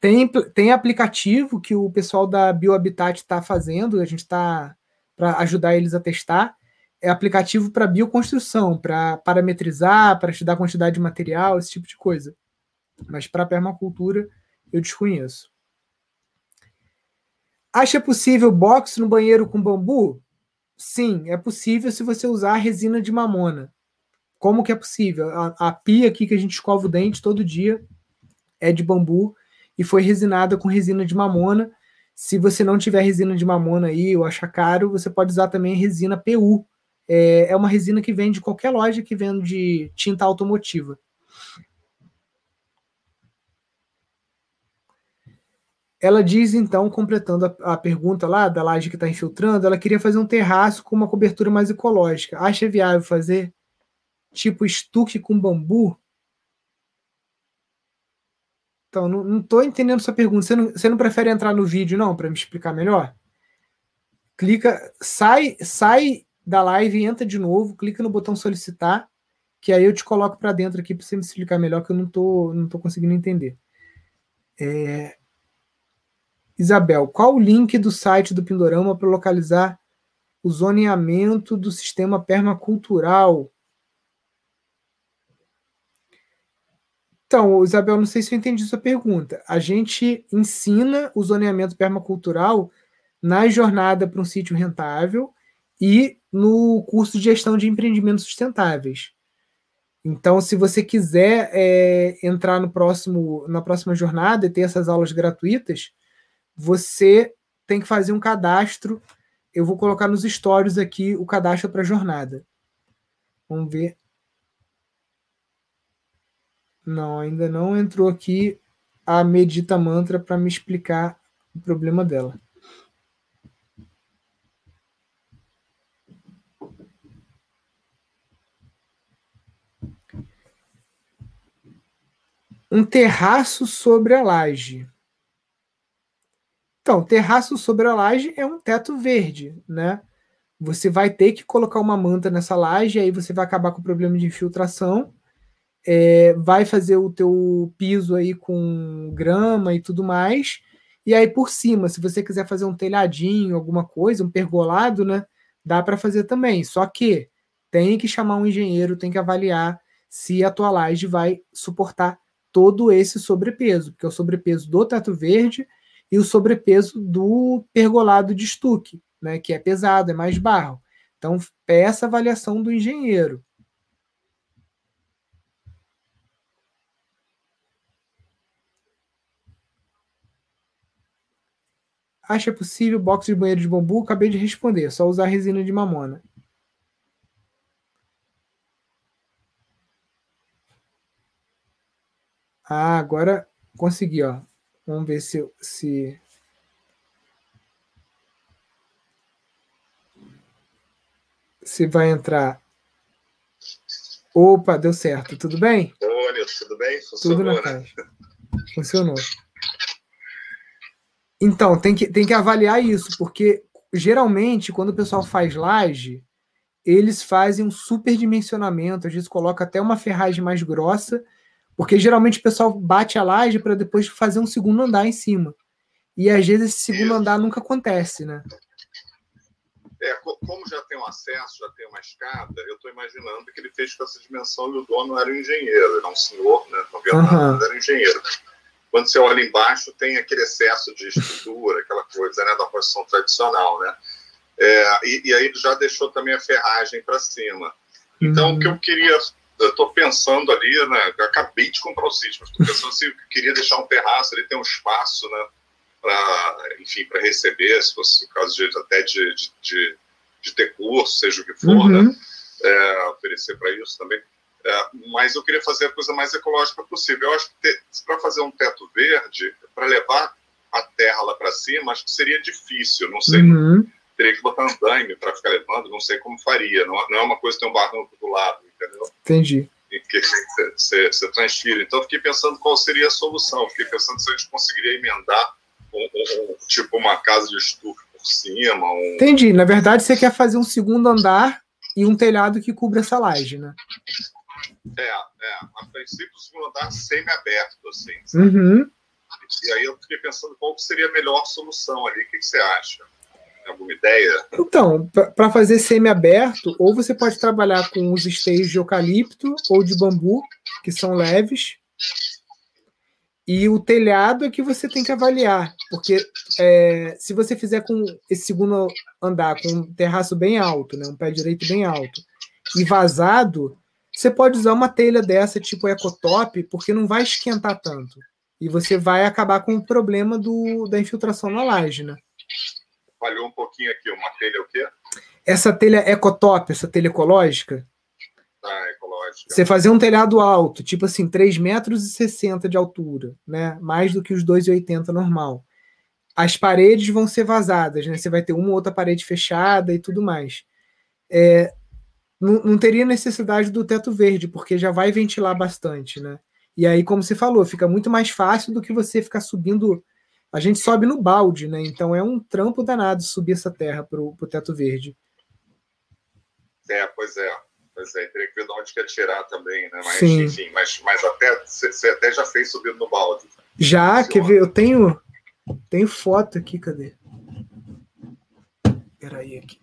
Tem, tem aplicativo que o pessoal da BioHabitat está fazendo, a gente está para ajudar eles a testar. É aplicativo para bioconstrução, para parametrizar, para estudar quantidade de material, esse tipo de coisa. Mas para permacultura, eu desconheço. Acha possível box no banheiro com bambu? Sim, é possível se você usar resina de mamona. Como que é possível? A, a pia aqui que a gente escova o dente todo dia é de bambu e foi resinada com resina de mamona. Se você não tiver resina de mamona aí ou achar caro, você pode usar também resina PU. É, é uma resina que vende de qualquer loja que vende tinta automotiva. Ela diz, então, completando a, a pergunta lá da laje que está infiltrando, ela queria fazer um terraço com uma cobertura mais ecológica. Acha viável fazer tipo estuque com bambu? Então, não estou entendendo sua pergunta. Você não, você não prefere entrar no vídeo, não, para me explicar melhor? Clica, sai, sai da live entra de novo, clica no botão solicitar, que aí eu te coloco para dentro aqui para você me explicar melhor, que eu não estou não tô conseguindo entender. É, Isabel, qual o link do site do Pindorama para localizar o zoneamento do sistema permacultural. Então, Isabel, não sei se eu entendi sua pergunta. A gente ensina o zoneamento permacultural na jornada para um sítio rentável e no curso de gestão de empreendimentos sustentáveis. Então, se você quiser é, entrar no próximo, na próxima jornada e ter essas aulas gratuitas, você tem que fazer um cadastro. Eu vou colocar nos stories aqui o cadastro para jornada. Vamos ver. Não, ainda não entrou aqui a Medita Mantra para me explicar o problema dela. um terraço sobre a laje. Então, terraço sobre a laje é um teto verde, né? Você vai ter que colocar uma manta nessa laje, aí você vai acabar com o problema de infiltração, é, vai fazer o teu piso aí com grama e tudo mais, e aí por cima, se você quiser fazer um telhadinho, alguma coisa, um pergolado, né? Dá para fazer também. Só que tem que chamar um engenheiro, tem que avaliar se a tua laje vai suportar todo esse sobrepeso, porque é o sobrepeso do teto verde e o sobrepeso do pergolado de estuque, né, que é pesado, é mais barro. Então, peça avaliação do engenheiro. Acha possível box de banheiro de bambu? Acabei de responder, só usar resina de mamona. Ah, agora consegui, ó. Vamos ver se, se... se vai entrar. Opa, deu certo. Tudo bem? Ô, Nilson, tudo bem? Funcionou, Tudo na né? caixa. Funcionou. Então, tem que, tem que avaliar isso, porque geralmente, quando o pessoal faz laje, eles fazem um superdimensionamento, às vezes coloca até uma ferragem mais grossa porque geralmente o pessoal bate a laje para depois fazer um segundo andar em cima. E às vezes esse segundo andar nunca acontece, né? É, como já tem um acesso, já tem uma escada, eu estou imaginando que ele fez com essa dimensão e o dono era um engenheiro, era um senhor, né? Não uhum. era um engenheiro. Quando você olha embaixo, tem aquele excesso de estrutura, aquela coisa né, da construção tradicional, né? É, e, e, aí ele já deixou também a ferragem para cima. Então, uhum. o que eu queria eu estou pensando ali, né? Acabei de comprar o sítio, mas estou pensando se eu queria deixar um terraço, ele tem um espaço, né? Para, enfim, para receber, se fosse o caso de até de, de, de, de ter curso, seja o que for, né, uhum. né? É, oferecer para isso também. É, mas eu queria fazer a coisa mais ecológica possível. Eu acho que para fazer um teto verde, para levar a terra lá para cima, acho que seria difícil. Não sei, uhum. Teria que botar andaime para ficar levando, não sei como faria. Não, não é uma coisa tem um barranco do lado entendeu? Entendi. E que você, transfira. Então, fiquei pensando qual seria a solução. Fiquei pensando se a gente conseguiria emendar um, um, um, tipo uma casa de estufa por cima. Entendi. Na verdade, você quer fazer um segundo andar e um telhado que cubra essa laje, né? É, é. A princípio, o segundo andar semi-aberto, assim. Uhum. E aí eu fiquei pensando qual seria a melhor solução ali. O que, que você acha? Alguma ideia? Então, para fazer semi-aberto, ou você pode trabalhar com os esteios de eucalipto ou de bambu, que são leves. E o telhado é que você tem que avaliar, porque é, se você fizer com esse segundo andar com um terraço bem alto, né, um pé direito bem alto, e vazado, você pode usar uma telha dessa tipo ecotop, porque não vai esquentar tanto. E você vai acabar com o problema do, da infiltração na laje, né? Falhou um pouquinho aqui. Uma telha o quê? Essa telha ecotop, essa telha ecológica. Ah, ecológica. Você fazer um telhado alto, tipo assim, 3,60 metros e 60 de altura, né? Mais do que os 2,80 normal. As paredes vão ser vazadas, né? Você vai ter uma ou outra parede fechada e tudo mais. É, não, não teria necessidade do teto verde, porque já vai ventilar bastante, né? E aí, como você falou, fica muito mais fácil do que você ficar subindo a gente sobe no balde, né? Então é um trampo danado subir essa terra para o teto verde. É, pois é. Pois é, teria que ver de onde quer tirar também, né? Mas, Sim. enfim, mas, mas até você até já fez subir no balde. Já, Funciona. quer ver? Eu tenho, tenho foto aqui, cadê? Peraí aqui.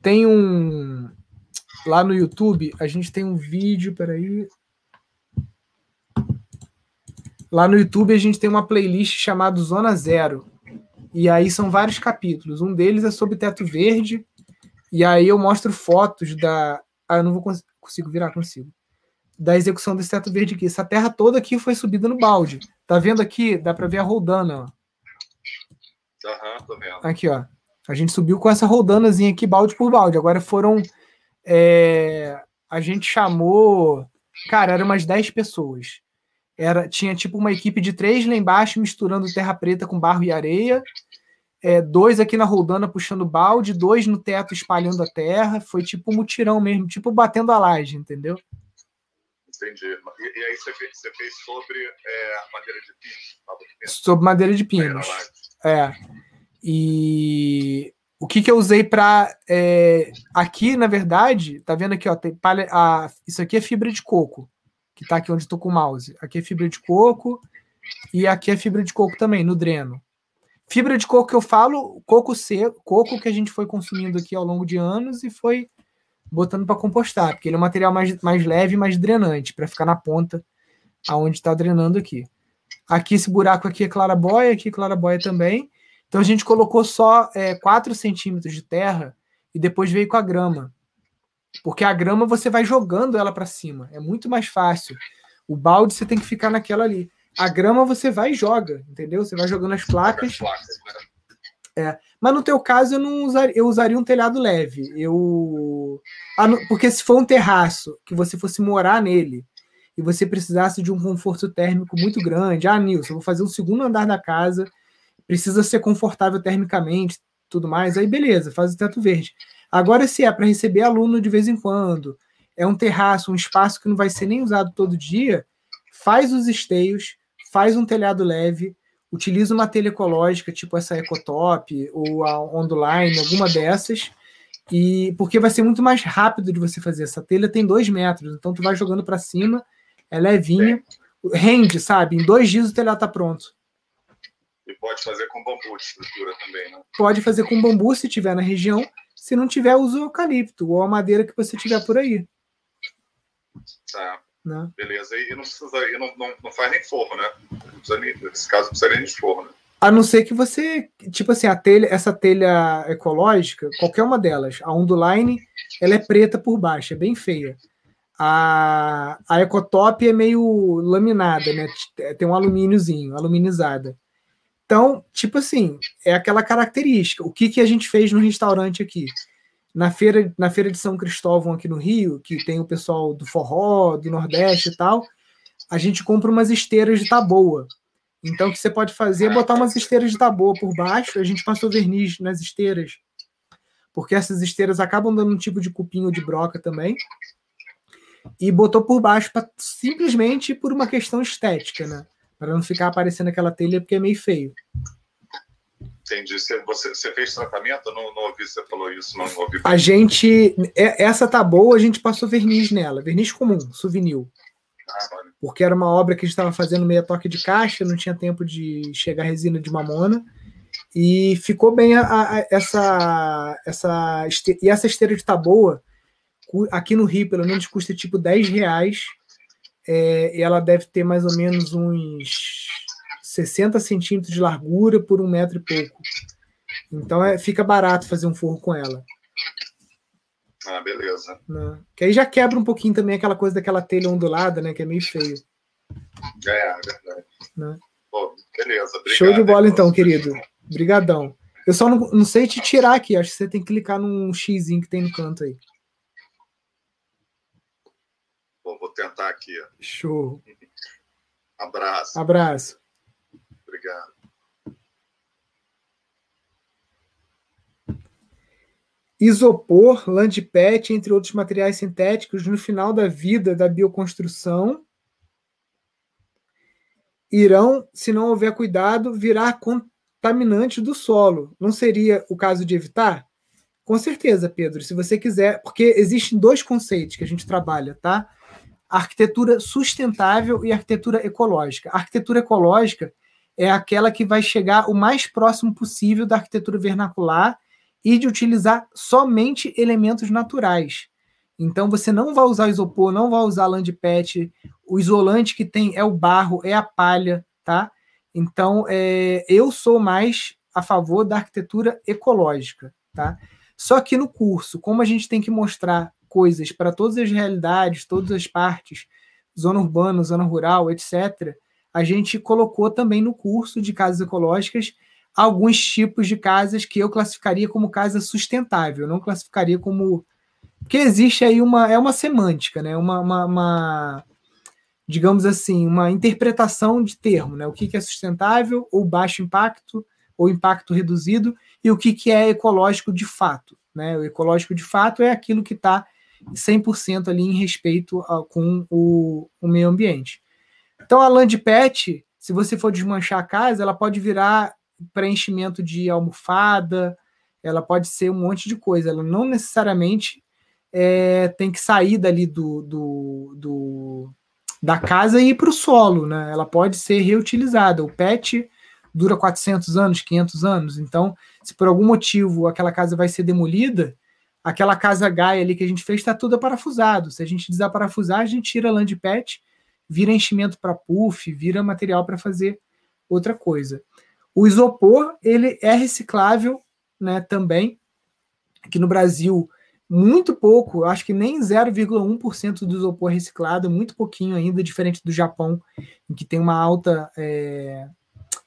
Tem um. Lá no YouTube, a gente tem um vídeo, peraí. Lá no YouTube, a gente tem uma playlist chamada Zona Zero. E aí são vários capítulos. Um deles é sobre teto verde. E aí eu mostro fotos da. Ah, eu não vou cons consigo virar consigo. Da execução desse teto verde aqui. Essa terra toda aqui foi subida no balde. Tá vendo aqui? Dá para ver a roldana, ó. Aham, uhum, tô vendo. Aqui, ó. A gente subiu com essa roldanazinha aqui, balde por balde. Agora foram. É, a gente chamou. Cara, eram umas 10 pessoas. Era, tinha tipo uma equipe de três lá embaixo misturando terra preta com barro e areia. É, dois aqui na roldana puxando balde, dois no teto espalhando a terra. Foi tipo um mutirão mesmo, tipo batendo a laje, entendeu? Entendi. E, e aí você fez, você fez sobre é, madeira de pino? Sobre madeira de pinos. É. E o que, que eu usei para. É, aqui, na verdade, tá vendo aqui, ó, tem palha, a, isso aqui é fibra de coco, que tá aqui onde estou com o mouse. Aqui é fibra de coco e aqui é fibra de coco também, no dreno. Fibra de coco que eu falo, coco seco, coco que a gente foi consumindo aqui ao longo de anos e foi botando para compostar, porque ele é um material mais, mais leve, mais drenante, para ficar na ponta aonde está drenando aqui. Aqui esse buraco aqui é clarabóia, aqui clarabóia também. Então a gente colocou só é, 4 centímetros de terra e depois veio com a grama. Porque a grama você vai jogando ela para cima. É muito mais fácil. O balde você tem que ficar naquela ali. A grama você vai e joga, entendeu? Você vai jogando as placas. É. Mas no teu caso eu não usaria, eu usaria um telhado leve. Eu ah, porque se for um terraço que você fosse morar nele e você precisasse de um conforto térmico muito grande, ah, Nilson, vou fazer um segundo andar da casa precisa ser confortável termicamente, tudo mais, aí beleza, faz o teto verde. Agora, se é para receber aluno de vez em quando, é um terraço, um espaço que não vai ser nem usado todo dia, faz os esteios, faz um telhado leve, utiliza uma telha ecológica, tipo essa Ecotop ou a Onduline, alguma dessas, e porque vai ser muito mais rápido de você fazer. Essa telha tem dois metros, então tu vai jogando para cima, é levinha, rende, sabe? Em dois dias o telhado tá pronto. E pode fazer com bambu de estrutura também, né? Pode fazer com bambu se tiver na região. Se não tiver, usa o eucalipto ou a madeira que você tiver por aí. Tá. Né? Beleza. E não precisa, e não, não, não faz nem forro, né? nesse caso, não precisaria nem de forro, né? A não ser que você, tipo assim, a telha, essa telha ecológica, qualquer uma delas, a Onduline, ela é preta por baixo, é bem feia. A, a Ecotop é meio laminada, né? Tem um alumíniozinho, aluminizada. Então, tipo assim, é aquela característica. O que, que a gente fez no restaurante aqui? Na feira, na feira de São Cristóvão aqui no Rio, que tem o pessoal do forró, do Nordeste e tal, a gente compra umas esteiras de taboa. Então, o que você pode fazer é botar umas esteiras de taboa por baixo. A gente passou verniz nas esteiras, porque essas esteiras acabam dando um tipo de cupim ou de broca também. E botou por baixo pra, simplesmente por uma questão estética, né? Para não ficar aparecendo aquela telha porque é meio feio. Entendi. Você, você fez tratamento? não, não ouvi, você falou isso, não, ouvi. A gente, é, essa tá boa, a gente passou verniz nela, verniz comum, souvenir. Ah, porque era uma obra que a gente estava fazendo meia toque de caixa, não tinha tempo de chegar resina de mamona. E ficou bem a, a, essa, essa. E essa esteira de taboa, aqui no Rio, pelo menos, custa tipo 10 reais é, ela deve ter mais ou menos uns 60 centímetros de largura por um metro e pouco. Então é, fica barato fazer um forro com ela. Ah, beleza. Né? Que aí já quebra um pouquinho também aquela coisa daquela telha ondulada, né? Que é meio feio. É, é verdade. Né? Pô, beleza. Obrigado, Show de bola então, querido. Obrigadão. Eu só não, não sei te tirar aqui. Acho que você tem que clicar num X que tem no canto aí. Tentar aqui. Show. Abraço. Abraço. Obrigado. Isopor, landpet, entre outros materiais sintéticos, no final da vida da bioconstrução, irão, se não houver cuidado, virar contaminante do solo. Não seria o caso de evitar? Com certeza, Pedro. Se você quiser, porque existem dois conceitos que a gente trabalha, tá? Arquitetura sustentável e arquitetura ecológica. A arquitetura ecológica é aquela que vai chegar o mais próximo possível da arquitetura vernacular e de utilizar somente elementos naturais. Então você não vai usar isopor, não vai usar land pet. O isolante que tem é o barro, é a palha, tá? Então é, eu sou mais a favor da arquitetura ecológica, tá? Só que no curso, como a gente tem que mostrar coisas para todas as realidades, todas as partes, zona urbana, zona rural, etc., a gente colocou também no curso de casas ecológicas alguns tipos de casas que eu classificaria como casa sustentável, não classificaria como. Porque existe aí uma. É uma semântica, né? Uma, uma, uma digamos assim, uma interpretação de termo, né? O que, que é sustentável, ou baixo impacto, ou impacto reduzido, e o que, que é ecológico de fato. Né? O ecológico de fato é aquilo que está 100% ali em respeito a, com o, o, meio ambiente. Então, a land pet, se você for desmanchar a casa, ela pode virar preenchimento de almofada, ela pode ser um monte de coisa. Ela não necessariamente é, tem que sair dali do, do, do da casa e ir para o solo, né? Ela pode ser reutilizada. O PET dura 400 anos, 500 anos. Então, se por algum motivo aquela casa vai ser demolida, aquela casa Gaia ali que a gente fez está toda parafusado. Se a gente desaparafusar, a gente tira land pet, vira enchimento para puff, vira material para fazer outra coisa. O isopor, ele é reciclável, né, também. Aqui no Brasil, muito pouco, acho que nem 0,1% do isopor é reciclado, muito pouquinho ainda, diferente do Japão, em que tem uma alta é,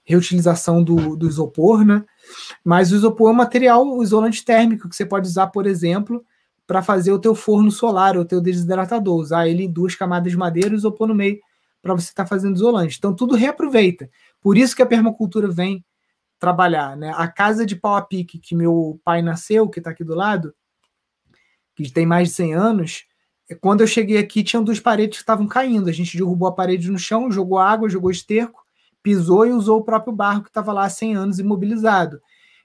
reutilização do, do, isopor, né? Mas o isopor é um material isolante térmico que você pode usar, por exemplo, para fazer o teu forno solar, o teu desidratador, usar ele em duas camadas de madeira e isopor no meio para você estar tá fazendo isolante. Então tudo reaproveita. Por isso que a permacultura vem trabalhar, né? A casa de pau a pique que meu pai nasceu, que está aqui do lado, que tem mais de 100 anos, é, quando eu cheguei aqui, tinham duas paredes que estavam caindo. A gente derrubou a parede no chão, jogou água, jogou esterco, pisou e usou o próprio barro que estava lá há 100 anos imobilizado.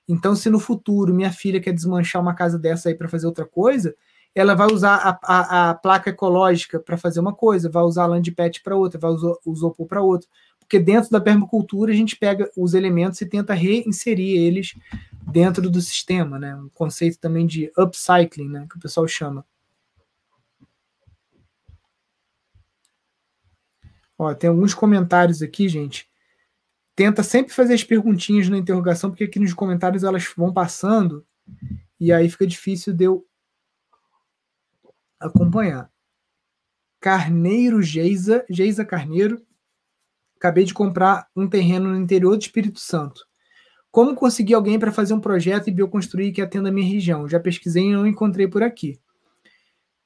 Então, se no futuro minha filha quer desmanchar uma casa dessa aí para fazer outra coisa, ela vai usar a, a, a placa ecológica para fazer uma coisa, vai usar a land pet para outra, vai usar o isopor para outra. Porque dentro da permacultura a gente pega os elementos e tenta reinserir eles dentro do sistema, né? Um conceito também de upcycling, né? Que o pessoal chama. Ó, tem alguns comentários aqui, gente. Tenta sempre fazer as perguntinhas na interrogação, porque aqui nos comentários elas vão passando e aí fica difícil de eu acompanhar. Carneiro Geisa, Geisa Carneiro. Acabei de comprar um terreno no interior do Espírito Santo. Como conseguir alguém para fazer um projeto e bioconstruir que atenda a minha região? Já pesquisei e não encontrei por aqui.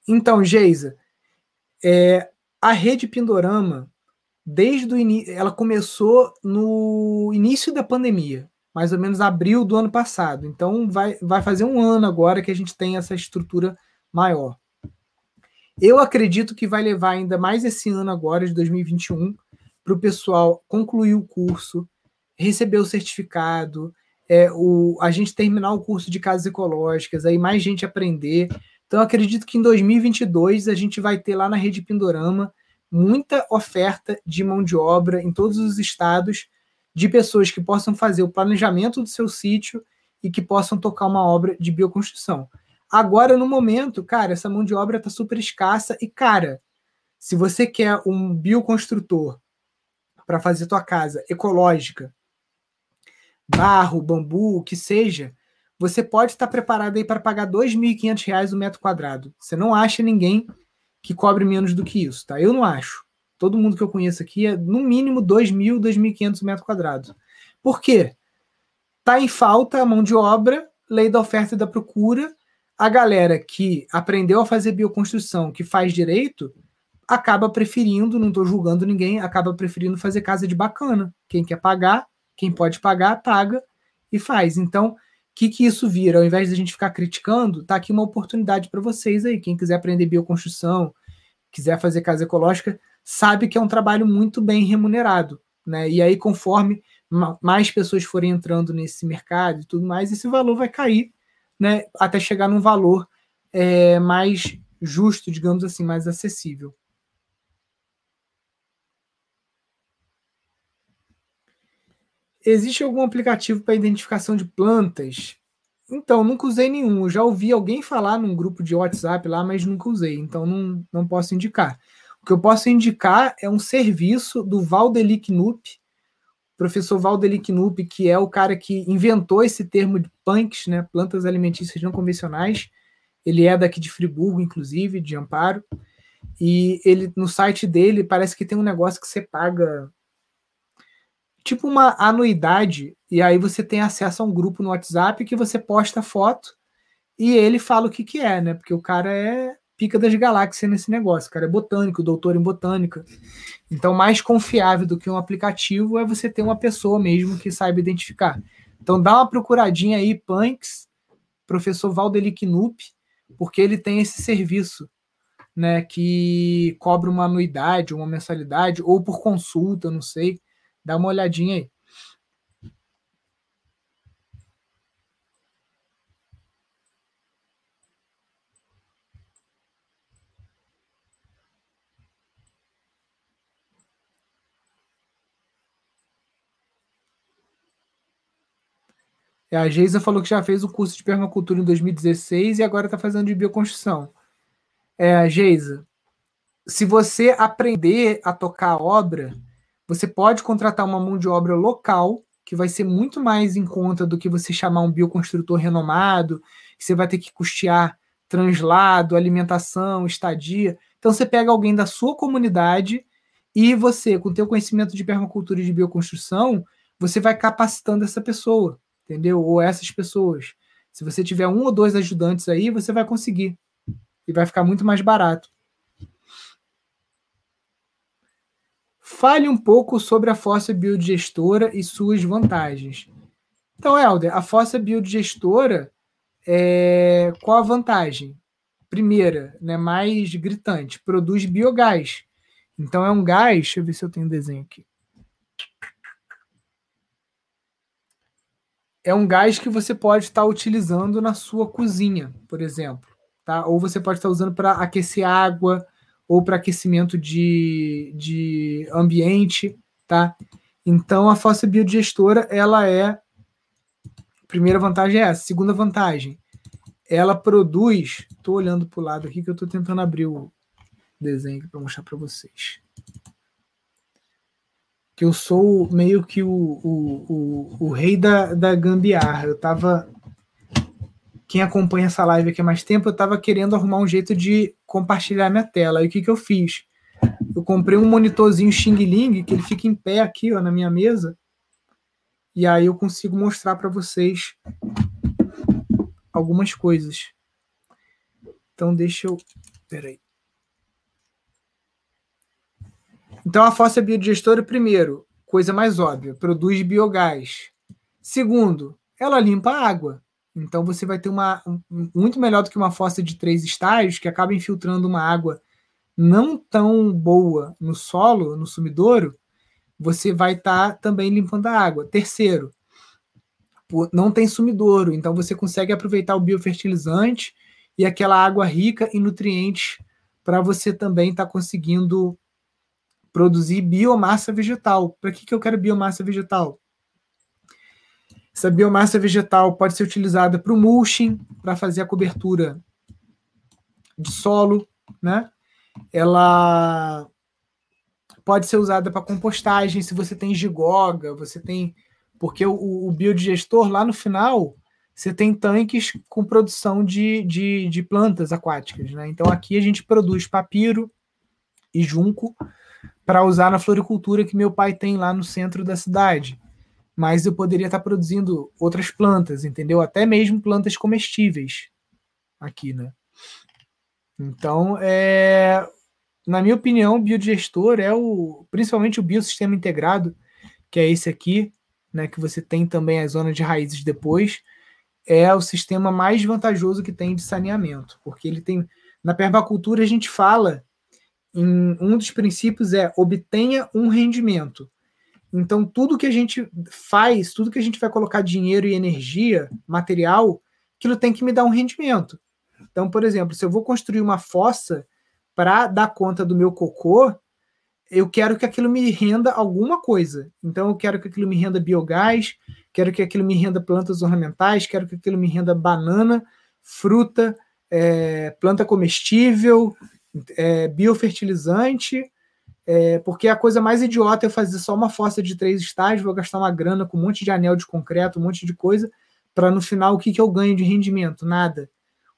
Então, Geisa, é, a rede Pindorama, desde o início, ela começou no início da pandemia, mais ou menos abril do ano passado. Então, vai, vai fazer um ano agora que a gente tem essa estrutura maior. Eu acredito que vai levar ainda mais esse ano agora, de 2021, para o pessoal concluir o curso, receber o certificado, é, o, a gente terminar o curso de casas ecológicas, aí mais gente aprender. Então, acredito que em 2022 a gente vai ter lá na Rede Pindorama muita oferta de mão de obra em todos os estados de pessoas que possam fazer o planejamento do seu sítio e que possam tocar uma obra de bioconstrução. Agora, no momento, cara, essa mão de obra está super escassa e, cara, se você quer um bioconstrutor para fazer tua casa ecológica, barro, bambu, o que seja, você pode estar preparado aí para pagar R$ 2.500 o metro quadrado. Você não acha ninguém que cobre menos do que isso, tá? Eu não acho. Todo mundo que eu conheço aqui é no mínimo R$ 2.000, R$ 2.500 o metro quadrado. Por quê? Tá em falta a mão de obra, lei da oferta e da procura. A galera que aprendeu a fazer bioconstrução, que faz direito, acaba preferindo, não estou julgando ninguém, acaba preferindo fazer casa de bacana. Quem quer pagar, quem pode pagar, paga e faz. Então, que, que isso vira? Ao invés de a gente ficar criticando, tá aqui uma oportunidade para vocês aí. Quem quiser aprender bioconstrução, quiser fazer casa ecológica, sabe que é um trabalho muito bem remunerado. Né? E aí, conforme mais pessoas forem entrando nesse mercado e tudo mais, esse valor vai cair né, até chegar num valor é, mais justo, digamos assim, mais acessível. Existe algum aplicativo para identificação de plantas? Então, nunca usei nenhum. Eu já ouvi alguém falar num grupo de WhatsApp lá, mas nunca usei. Então, não, não posso indicar. O que eu posso indicar é um serviço do Valdeli Knupp, professor Valdeli Knupp, que é o cara que inventou esse termo de punks, né, plantas alimentícias não convencionais. Ele é daqui de Friburgo, inclusive, de Amparo. E ele no site dele parece que tem um negócio que você paga tipo uma anuidade, e aí você tem acesso a um grupo no WhatsApp que você posta foto e ele fala o que, que é, né? Porque o cara é pica das galáxias nesse negócio, o cara é botânico, doutor em botânica. Então, mais confiável do que um aplicativo é você ter uma pessoa mesmo que saiba identificar. Então, dá uma procuradinha aí, Punks, professor Valdeli Knupp, porque ele tem esse serviço, né, que cobra uma anuidade, uma mensalidade, ou por consulta, não sei. Dá uma olhadinha aí. É, a Geisa falou que já fez o curso de permacultura em 2016 e agora está fazendo de bioconstrução. É, Geisa, se você aprender a tocar obra, você pode contratar uma mão de obra local, que vai ser muito mais em conta do que você chamar um bioconstrutor renomado, que você vai ter que custear translado, alimentação, estadia. Então você pega alguém da sua comunidade e você, com o teu conhecimento de permacultura e de bioconstrução, você vai capacitando essa pessoa, entendeu? Ou essas pessoas. Se você tiver um ou dois ajudantes aí, você vai conseguir. E vai ficar muito mais barato. Fale um pouco sobre a fossa biodigestora e suas vantagens. Então, Helder, a fossa biodigestora, é... qual a vantagem? Primeira, né, mais gritante, produz biogás. Então é um gás, deixa eu ver se eu tenho um desenho aqui. É um gás que você pode estar utilizando na sua cozinha, por exemplo, tá? Ou você pode estar usando para aquecer água, ou para aquecimento de, de ambiente, tá? Então a fossa biodigestora, ela é primeira vantagem é essa. Segunda vantagem, ela produz. Estou olhando para o lado aqui que eu estou tentando abrir o desenho para mostrar para vocês. Que eu sou meio que o, o, o, o rei da, da gambiarra. Eu estava quem acompanha essa live aqui há mais tempo, eu estava querendo arrumar um jeito de compartilhar minha tela. E o que, que eu fiz? Eu comprei um monitorzinho Xing Ling, que ele fica em pé aqui ó, na minha mesa. E aí eu consigo mostrar para vocês algumas coisas. Então deixa eu. Peraí. Então a fossa biodigestora, primeiro, coisa mais óbvia, produz biogás. Segundo, ela limpa a água. Então você vai ter uma muito melhor do que uma fossa de três estágios que acaba infiltrando uma água não tão boa no solo, no sumidouro, você vai estar tá também limpando a água. Terceiro, não tem sumidouro, então você consegue aproveitar o biofertilizante e aquela água rica em nutrientes para você também estar tá conseguindo produzir biomassa vegetal. Para que, que eu quero biomassa vegetal? Essa biomassa vegetal pode ser utilizada para o mulching, para fazer a cobertura de solo, né? Ela pode ser usada para compostagem, se você tem gigoga, você tem. Porque o, o biodigestor, lá no final, você tem tanques com produção de, de, de, plantas aquáticas. Né? Então aqui a gente produz papiro e junco para usar na floricultura que meu pai tem lá no centro da cidade mas eu poderia estar produzindo outras plantas, entendeu? Até mesmo plantas comestíveis aqui, né? Então, é, na minha opinião, o biodigestor é o, principalmente o biosistema integrado, que é esse aqui, né, que você tem também a zona de raízes depois, é o sistema mais vantajoso que tem de saneamento, porque ele tem na permacultura a gente fala um dos princípios é obtenha um rendimento. Então, tudo que a gente faz, tudo que a gente vai colocar dinheiro e energia, material, aquilo tem que me dar um rendimento. Então, por exemplo, se eu vou construir uma fossa para dar conta do meu cocô, eu quero que aquilo me renda alguma coisa. Então, eu quero que aquilo me renda biogás, quero que aquilo me renda plantas ornamentais, quero que aquilo me renda banana, fruta, é, planta comestível, é, biofertilizante, é, porque a coisa mais idiota é fazer só uma fossa de três estágios, vou gastar uma grana com um monte de anel de concreto, um monte de coisa, para no final o que, que eu ganho de rendimento? Nada.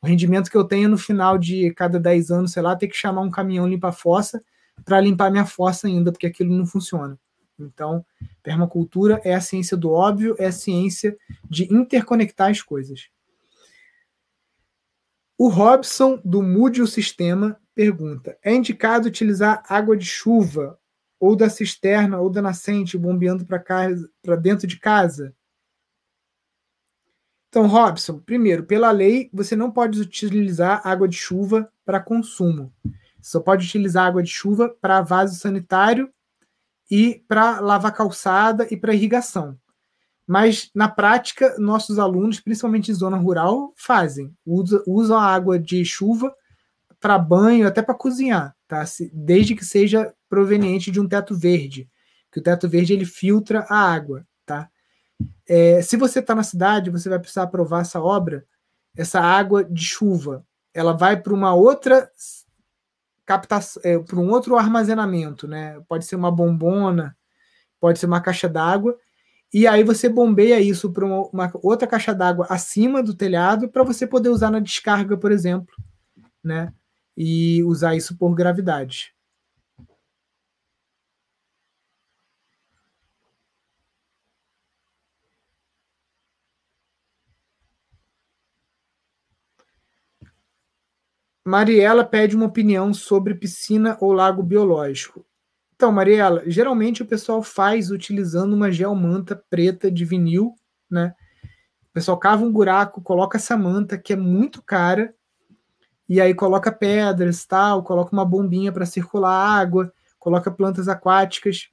O rendimento que eu tenho no final de cada 10 anos, sei lá, ter que chamar um caminhão limpa a fossa para limpar minha fossa ainda, porque aquilo não funciona. Então, permacultura é a ciência do óbvio, é a ciência de interconectar as coisas. O Robson, do Mude o Sistema, pergunta: é indicado utilizar água de chuva ou da cisterna ou da nascente bombeando para dentro de casa? Então, Robson, primeiro, pela lei, você não pode utilizar água de chuva para consumo. Você só pode utilizar água de chuva para vaso sanitário e para lavar calçada e para irrigação. Mas, na prática, nossos alunos, principalmente em zona rural, fazem. Usam, usam a água de chuva para banho, até para cozinhar, tá? desde que seja proveniente de um teto verde. Que o teto verde ele filtra a água, tá? É, se você está na cidade, você vai precisar aprovar essa obra, essa água de chuva, ela vai para uma outra captação, é, para um outro armazenamento, né? Pode ser uma bombona, pode ser uma caixa d'água, e aí você bombeia isso para uma, uma, outra caixa d'água acima do telhado para você poder usar na descarga, por exemplo, né? E usar isso por gravidade. Mariela pede uma opinião sobre piscina ou lago biológico. Então, Mariela, geralmente o pessoal faz utilizando uma geomanta preta de vinil, né? O pessoal cava um buraco, coloca essa manta que é muito cara, e aí coloca pedras, tal, coloca uma bombinha para circular água, coloca plantas aquáticas,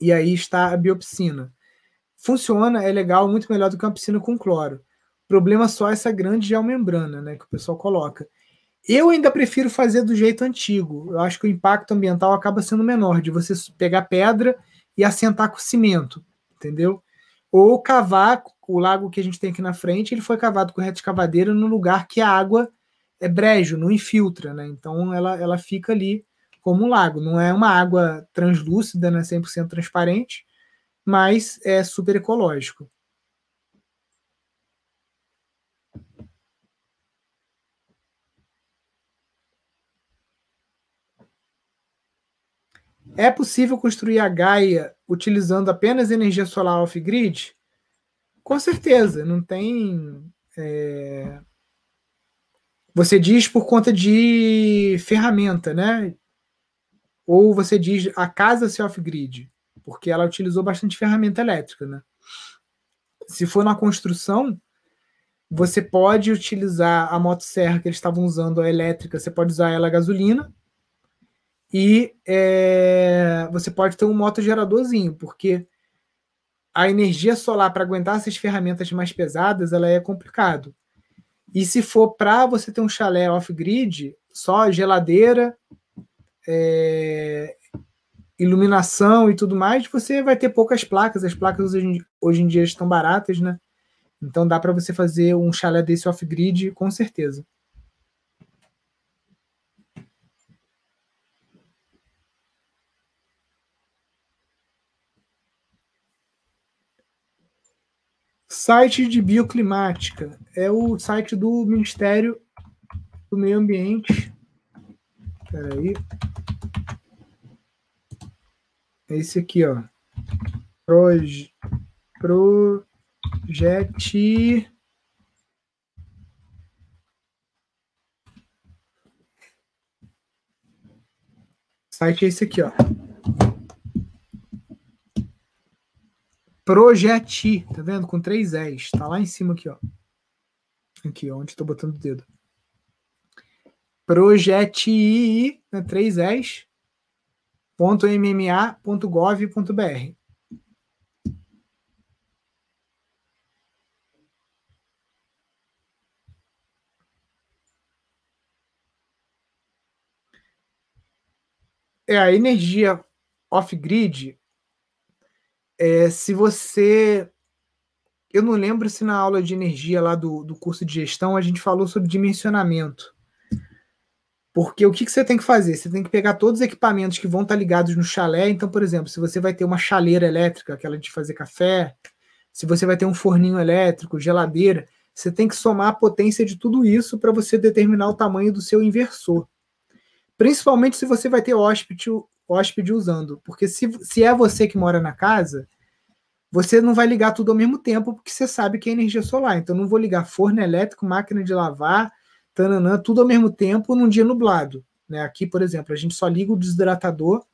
e aí está a biopiscina. Funciona, é legal, muito melhor do que uma piscina com cloro. Problema só essa grande geomembrana, né, que o pessoal coloca. Eu ainda prefiro fazer do jeito antigo. Eu acho que o impacto ambiental acaba sendo menor, de você pegar pedra e assentar com cimento, entendeu? Ou cavar, o lago que a gente tem aqui na frente, ele foi cavado com reta escavadeira no lugar que a água é brejo, não infiltra, né? Então ela, ela fica ali como um lago. Não é uma água translúcida, né? 100% transparente, mas é super ecológico. É possível construir a Gaia utilizando apenas energia solar off-grid? Com certeza, não tem. É... Você diz por conta de ferramenta, né? Ou você diz a casa ser off-grid, porque ela utilizou bastante ferramenta elétrica, né? Se for na construção, você pode utilizar a motosserra que eles estavam usando, a elétrica, você pode usar ela a gasolina, e é, você pode ter um motogeradorzinho, porque a energia solar para aguentar essas ferramentas mais pesadas, ela é complicado. E se for para você ter um chalé off-grid, só geladeira, é, iluminação e tudo mais, você vai ter poucas placas. As placas hoje, hoje em dia estão baratas, né? Então dá para você fazer um chalé desse off-grid com certeza. Site de bioclimática é o site do Ministério do Meio Ambiente. Espera aí. É esse aqui, ó. Proje, projete. Site é esse aqui, ó. Projeti, tá vendo? Com três S. Tá lá em cima aqui, ó. Aqui, onde estou botando o dedo. Projeti, né, três S, ponto mma.gov.br. É, a energia off-grid, é, se você. Eu não lembro se na aula de energia lá do, do curso de gestão a gente falou sobre dimensionamento. Porque o que, que você tem que fazer? Você tem que pegar todos os equipamentos que vão estar ligados no chalé. Então, por exemplo, se você vai ter uma chaleira elétrica, aquela de fazer café, se você vai ter um forninho elétrico, geladeira, você tem que somar a potência de tudo isso para você determinar o tamanho do seu inversor. Principalmente se você vai ter hóspede, hóspede usando. Porque se, se é você que mora na casa, você não vai ligar tudo ao mesmo tempo, porque você sabe que é energia solar. Então, não vou ligar forno elétrico, máquina de lavar, tananã, tudo ao mesmo tempo num dia nublado. Né? Aqui, por exemplo, a gente só liga o desidratador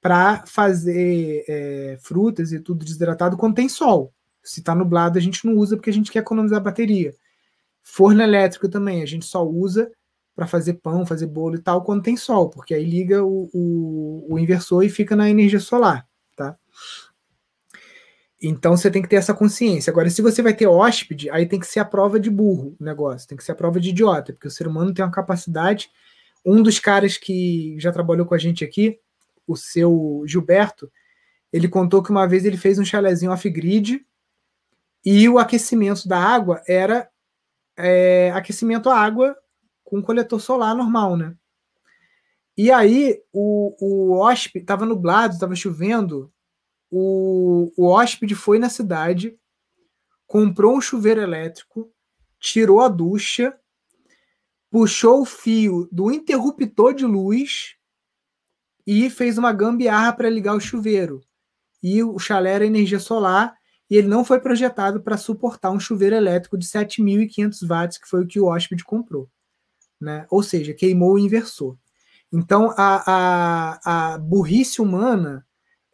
para fazer é, frutas e tudo desidratado quando tem sol. Se está nublado, a gente não usa porque a gente quer economizar bateria. Forno elétrico também, a gente só usa para fazer pão, fazer bolo e tal quando tem sol, porque aí liga o, o, o inversor e fica na energia solar. Tá? Então você tem que ter essa consciência. Agora, se você vai ter hóspede, aí tem que ser a prova de burro o negócio, tem que ser a prova de idiota, porque o ser humano tem uma capacidade. Um dos caras que já trabalhou com a gente aqui, o seu Gilberto, ele contou que uma vez ele fez um chalezinho off-grid e o aquecimento da água era é, aquecimento à água com coletor solar normal, né? E aí o, o hóspede estava nublado, estava chovendo, o, o hóspede foi na cidade, comprou um chuveiro elétrico, tirou a ducha, puxou o fio do interruptor de luz e fez uma gambiarra para ligar o chuveiro. E o chalé era energia solar e ele não foi projetado para suportar um chuveiro elétrico de 7.500 watts, que foi o que o hóspede comprou. Né? Ou seja, queimou o inversor. Então, a, a, a burrice humana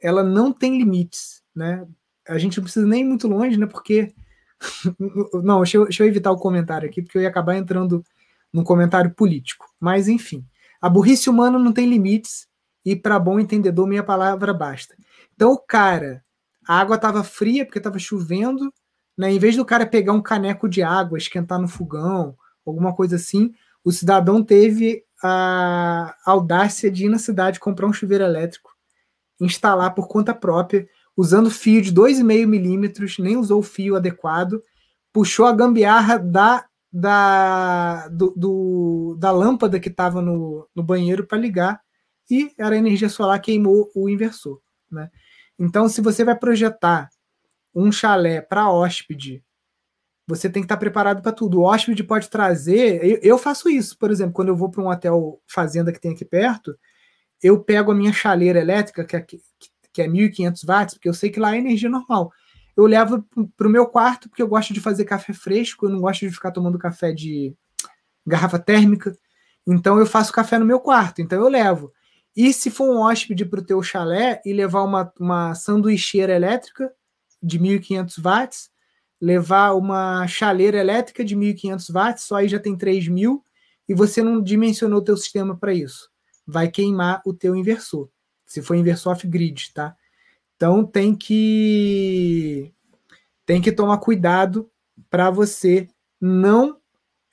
ela não tem limites, né? A gente não precisa nem ir muito longe, né? Porque *laughs* não, deixa eu, deixa eu, evitar o comentário aqui, porque eu ia acabar entrando num comentário político. Mas enfim, a burrice humana não tem limites e para bom entendedor minha palavra basta. Então o cara, a água estava fria porque estava chovendo, né? Em vez do cara pegar um caneco de água, esquentar no fogão, alguma coisa assim, o cidadão teve a audácia de ir na cidade comprar um chuveiro elétrico instalar por conta própria, usando fio de 2,5 milímetros, nem usou o fio adequado, puxou a gambiarra da, da, do, do da lâmpada que estava no, no banheiro para ligar e era a energia solar queimou o inversor. Né? Então, se você vai projetar um chalé para hóspede, você tem que estar preparado para tudo. O hóspede pode trazer. Eu, eu faço isso, por exemplo, quando eu vou para um hotel fazenda que tem aqui perto, eu pego a minha chaleira elétrica, que é, que é 1.500 watts, porque eu sei que lá é energia normal. Eu levo para o meu quarto, porque eu gosto de fazer café fresco, eu não gosto de ficar tomando café de garrafa térmica. Então eu faço café no meu quarto, então eu levo. E se for um hóspede para o teu chalé e levar uma, uma sanduicheira elétrica de 1.500 watts, levar uma chaleira elétrica de 1.500 watts, só aí já tem 3.000, e você não dimensionou o teu sistema para isso vai queimar o teu inversor. Se for inversor off-grid, tá? Então tem que tem que tomar cuidado para você não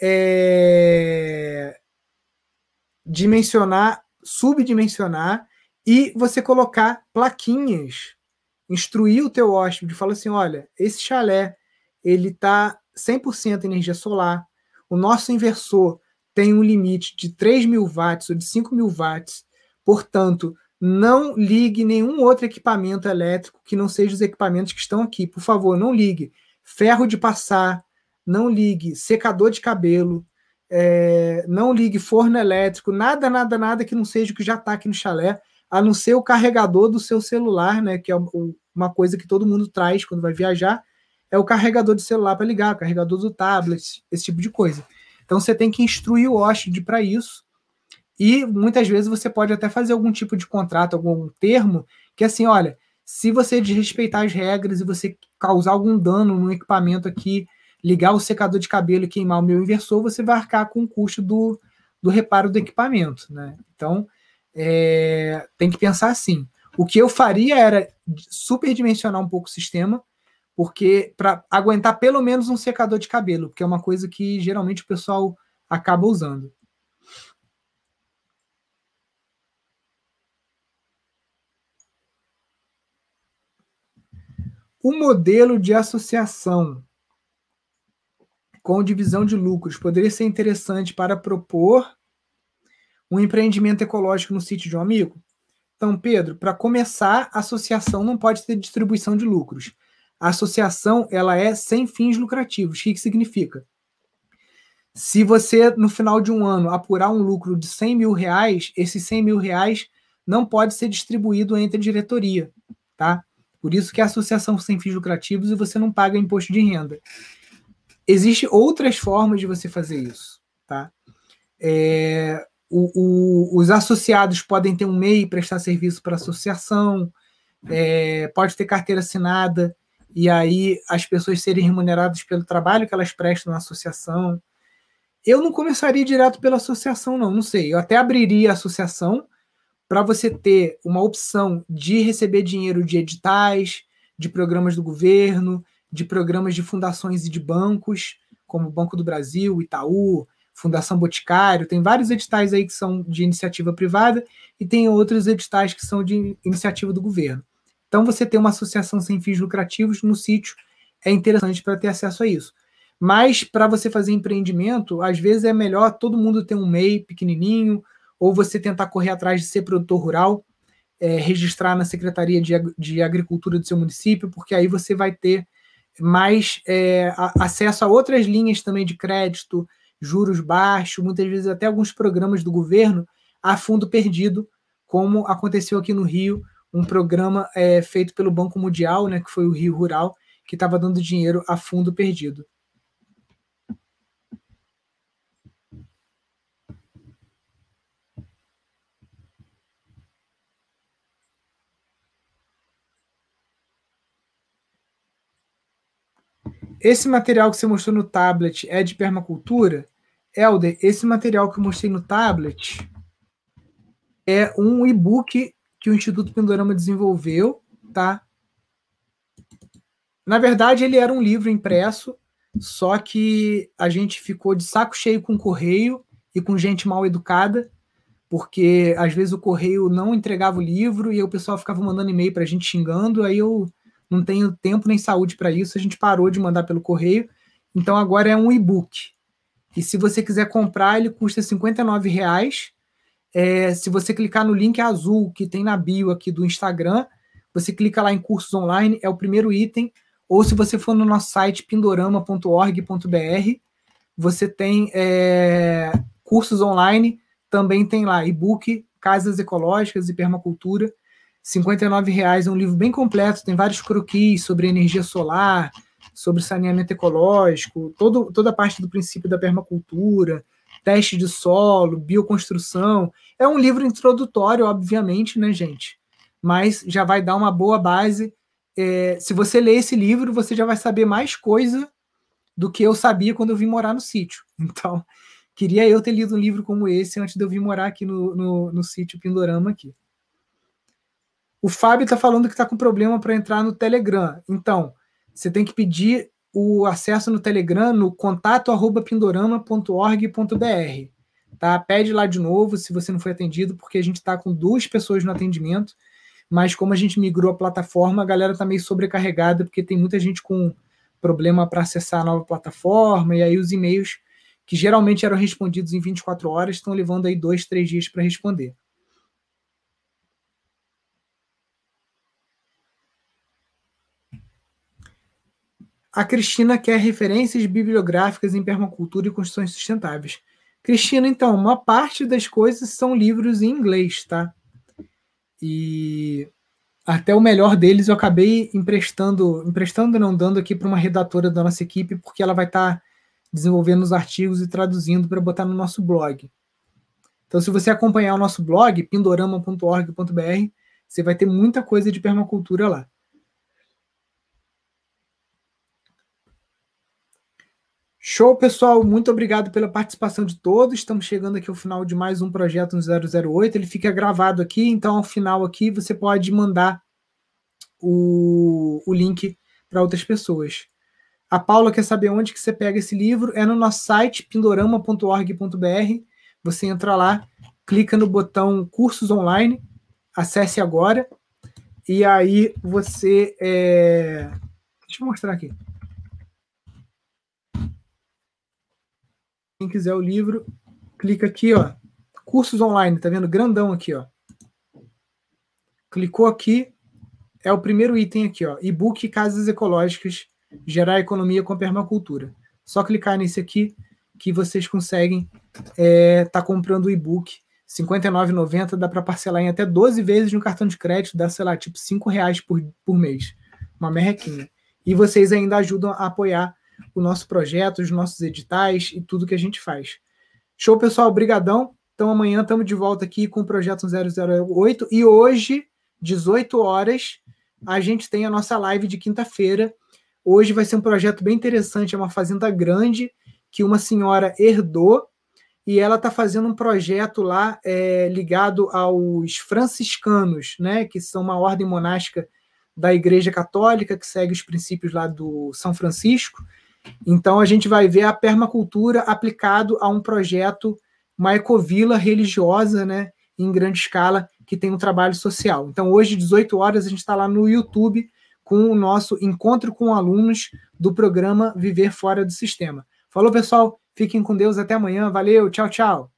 é, dimensionar, subdimensionar e você colocar plaquinhas, instruir o teu hóspede, fala assim, olha, esse chalé ele tá 100% energia solar, o nosso inversor tem um limite de 3 mil watts ou de 5 mil watts, portanto, não ligue nenhum outro equipamento elétrico que não seja os equipamentos que estão aqui. Por favor, não ligue ferro de passar, não ligue secador de cabelo, é, não ligue forno elétrico, nada, nada, nada que não seja o que já está aqui no chalé, a não ser o carregador do seu celular, né? Que é uma coisa que todo mundo traz quando vai viajar, é o carregador de celular para ligar, o carregador do tablet, esse tipo de coisa. Então você tem que instruir o hóspede para isso. E muitas vezes você pode até fazer algum tipo de contrato, algum termo, que assim, olha, se você desrespeitar as regras e você causar algum dano no equipamento aqui, ligar o secador de cabelo e queimar o meu inversor, você vai arcar com o custo do, do reparo do equipamento. Né? Então, é, tem que pensar assim. O que eu faria era superdimensionar um pouco o sistema, porque para aguentar pelo menos um secador de cabelo, que é uma coisa que geralmente o pessoal acaba usando. O modelo de associação com divisão de lucros poderia ser interessante para propor um empreendimento ecológico no sítio de um amigo? Então, Pedro, para começar, associação não pode ter distribuição de lucros. A associação ela é sem fins lucrativos. O que, que significa? Se você, no final de um ano, apurar um lucro de 100 mil reais, esses 100 mil reais não pode ser distribuído entre diretoria, tá? Por isso que é associação sem fins lucrativos e você não paga imposto de renda. Existem outras formas de você fazer isso, tá? É, o, o, os associados podem ter um MEI prestar serviço para a associação, é, pode ter carteira assinada e aí as pessoas serem remuneradas pelo trabalho que elas prestam na associação. Eu não começaria direto pela associação, não, não sei. Eu até abriria a associação para você ter uma opção de receber dinheiro de editais, de programas do governo, de programas de fundações e de bancos, como o Banco do Brasil, Itaú, Fundação Boticário, tem vários editais aí que são de iniciativa privada e tem outros editais que são de iniciativa do governo. Então, você ter uma associação sem fins lucrativos no sítio é interessante para ter acesso a isso. Mas, para você fazer empreendimento, às vezes é melhor todo mundo ter um MEI pequenininho, ou você tentar correr atrás de ser produtor rural, é, registrar na Secretaria de, de, Agricultura do seu município, porque aí você vai ter mais é, a, acesso a outras linhas também de crédito, juros baixos, muitas vezes até alguns programas do governo a fundo perdido, como aconteceu aqui no Rio, um programa é, feito pelo Banco Mundial, né, que foi o Rio Rural, que estava dando dinheiro a fundo perdido. Esse material que você mostrou no tablet é de permacultura? Helder, esse material que eu mostrei no tablet é um e-book que o Instituto Pindorama desenvolveu, tá? Na verdade, ele era um livro impresso, só que a gente ficou de saco cheio com correio e com gente mal educada, porque às vezes o correio não entregava o livro e o pessoal ficava mandando e-mail para a gente xingando, aí eu não tenho tempo nem saúde para isso, a gente parou de mandar pelo correio, então agora é um e-book. E se você quiser comprar, ele custa R$ reais é, se você clicar no link azul que tem na bio aqui do Instagram, você clica lá em cursos online, é o primeiro item. Ou se você for no nosso site pindorama.org.br, você tem é, cursos online, também tem lá e-book, Casas Ecológicas e Permacultura. R$ reais é um livro bem completo, tem vários croquis sobre energia solar, sobre saneamento ecológico, todo, toda a parte do princípio da permacultura, teste de solo, bioconstrução. É um livro introdutório, obviamente, né, gente? Mas já vai dar uma boa base. É, se você ler esse livro, você já vai saber mais coisa do que eu sabia quando eu vim morar no sítio. *laughs* Então, queria eu ter lido um livro como esse antes de eu vir morar aqui no, no, no sítio Pindorama aqui. O Fábio está falando que está com problema para entrar no Telegram. Então, você tem que pedir o acesso no Telegram no contato@pindorama.org.br. Tá? Pede lá de novo se você não foi atendido, porque a gente está com duas pessoas no atendimento, mas como a gente migrou a plataforma, a galera está meio sobrecarregada, porque tem muita gente com problema para acessar a nova plataforma, e aí os e-mails que geralmente eram respondidos em 24 horas estão levando aí dois, três dias para responder. A Cristina quer referências bibliográficas em permacultura e construções sustentáveis. Cristina, então, uma parte das coisas são livros em inglês, tá? E até o melhor deles eu acabei emprestando, emprestando não dando aqui para uma redatora da nossa equipe, porque ela vai estar tá desenvolvendo os artigos e traduzindo para botar no nosso blog. Então, se você acompanhar o nosso blog, pindorama.org.br, você vai ter muita coisa de permacultura lá. Show, pessoal. Muito obrigado pela participação de todos. Estamos chegando aqui ao final de mais um projeto no 008. Ele fica gravado aqui, então ao final aqui você pode mandar o, o link para outras pessoas. A Paula quer saber onde que você pega esse livro. É no nosso site pindorama.org.br. Você entra lá, clica no botão cursos online, acesse agora, e aí você é, Deixa eu mostrar aqui. Quem quiser o livro, clica aqui, ó. Cursos online, tá vendo? Grandão aqui, ó. Clicou aqui, é o primeiro item aqui, ó. E-book Casas Ecológicas, gerar economia com permacultura. Só clicar nesse aqui que vocês conseguem estar é, tá comprando o e-book. R$ 59,90 dá para parcelar em até 12 vezes no cartão de crédito, dá, sei lá, tipo R$ reais por, por mês. Uma merrequinha. E vocês ainda ajudam a apoiar o nosso projeto, os nossos editais e tudo que a gente faz. Show, pessoal, brigadão. Então amanhã estamos de volta aqui com o projeto 008 e hoje, 18 horas, a gente tem a nossa live de quinta-feira. Hoje vai ser um projeto bem interessante, é uma fazenda grande que uma senhora herdou e ela está fazendo um projeto lá é, ligado aos franciscanos, né, que são uma ordem monástica da Igreja Católica que segue os princípios lá do São Francisco. Então a gente vai ver a permacultura aplicado a um projeto, uma ecovila religiosa, né, em grande escala, que tem um trabalho social. Então hoje, 18 horas, a gente está lá no YouTube com o nosso encontro com alunos do programa Viver Fora do Sistema. Falou, pessoal. Fiquem com Deus. Até amanhã. Valeu. Tchau, tchau.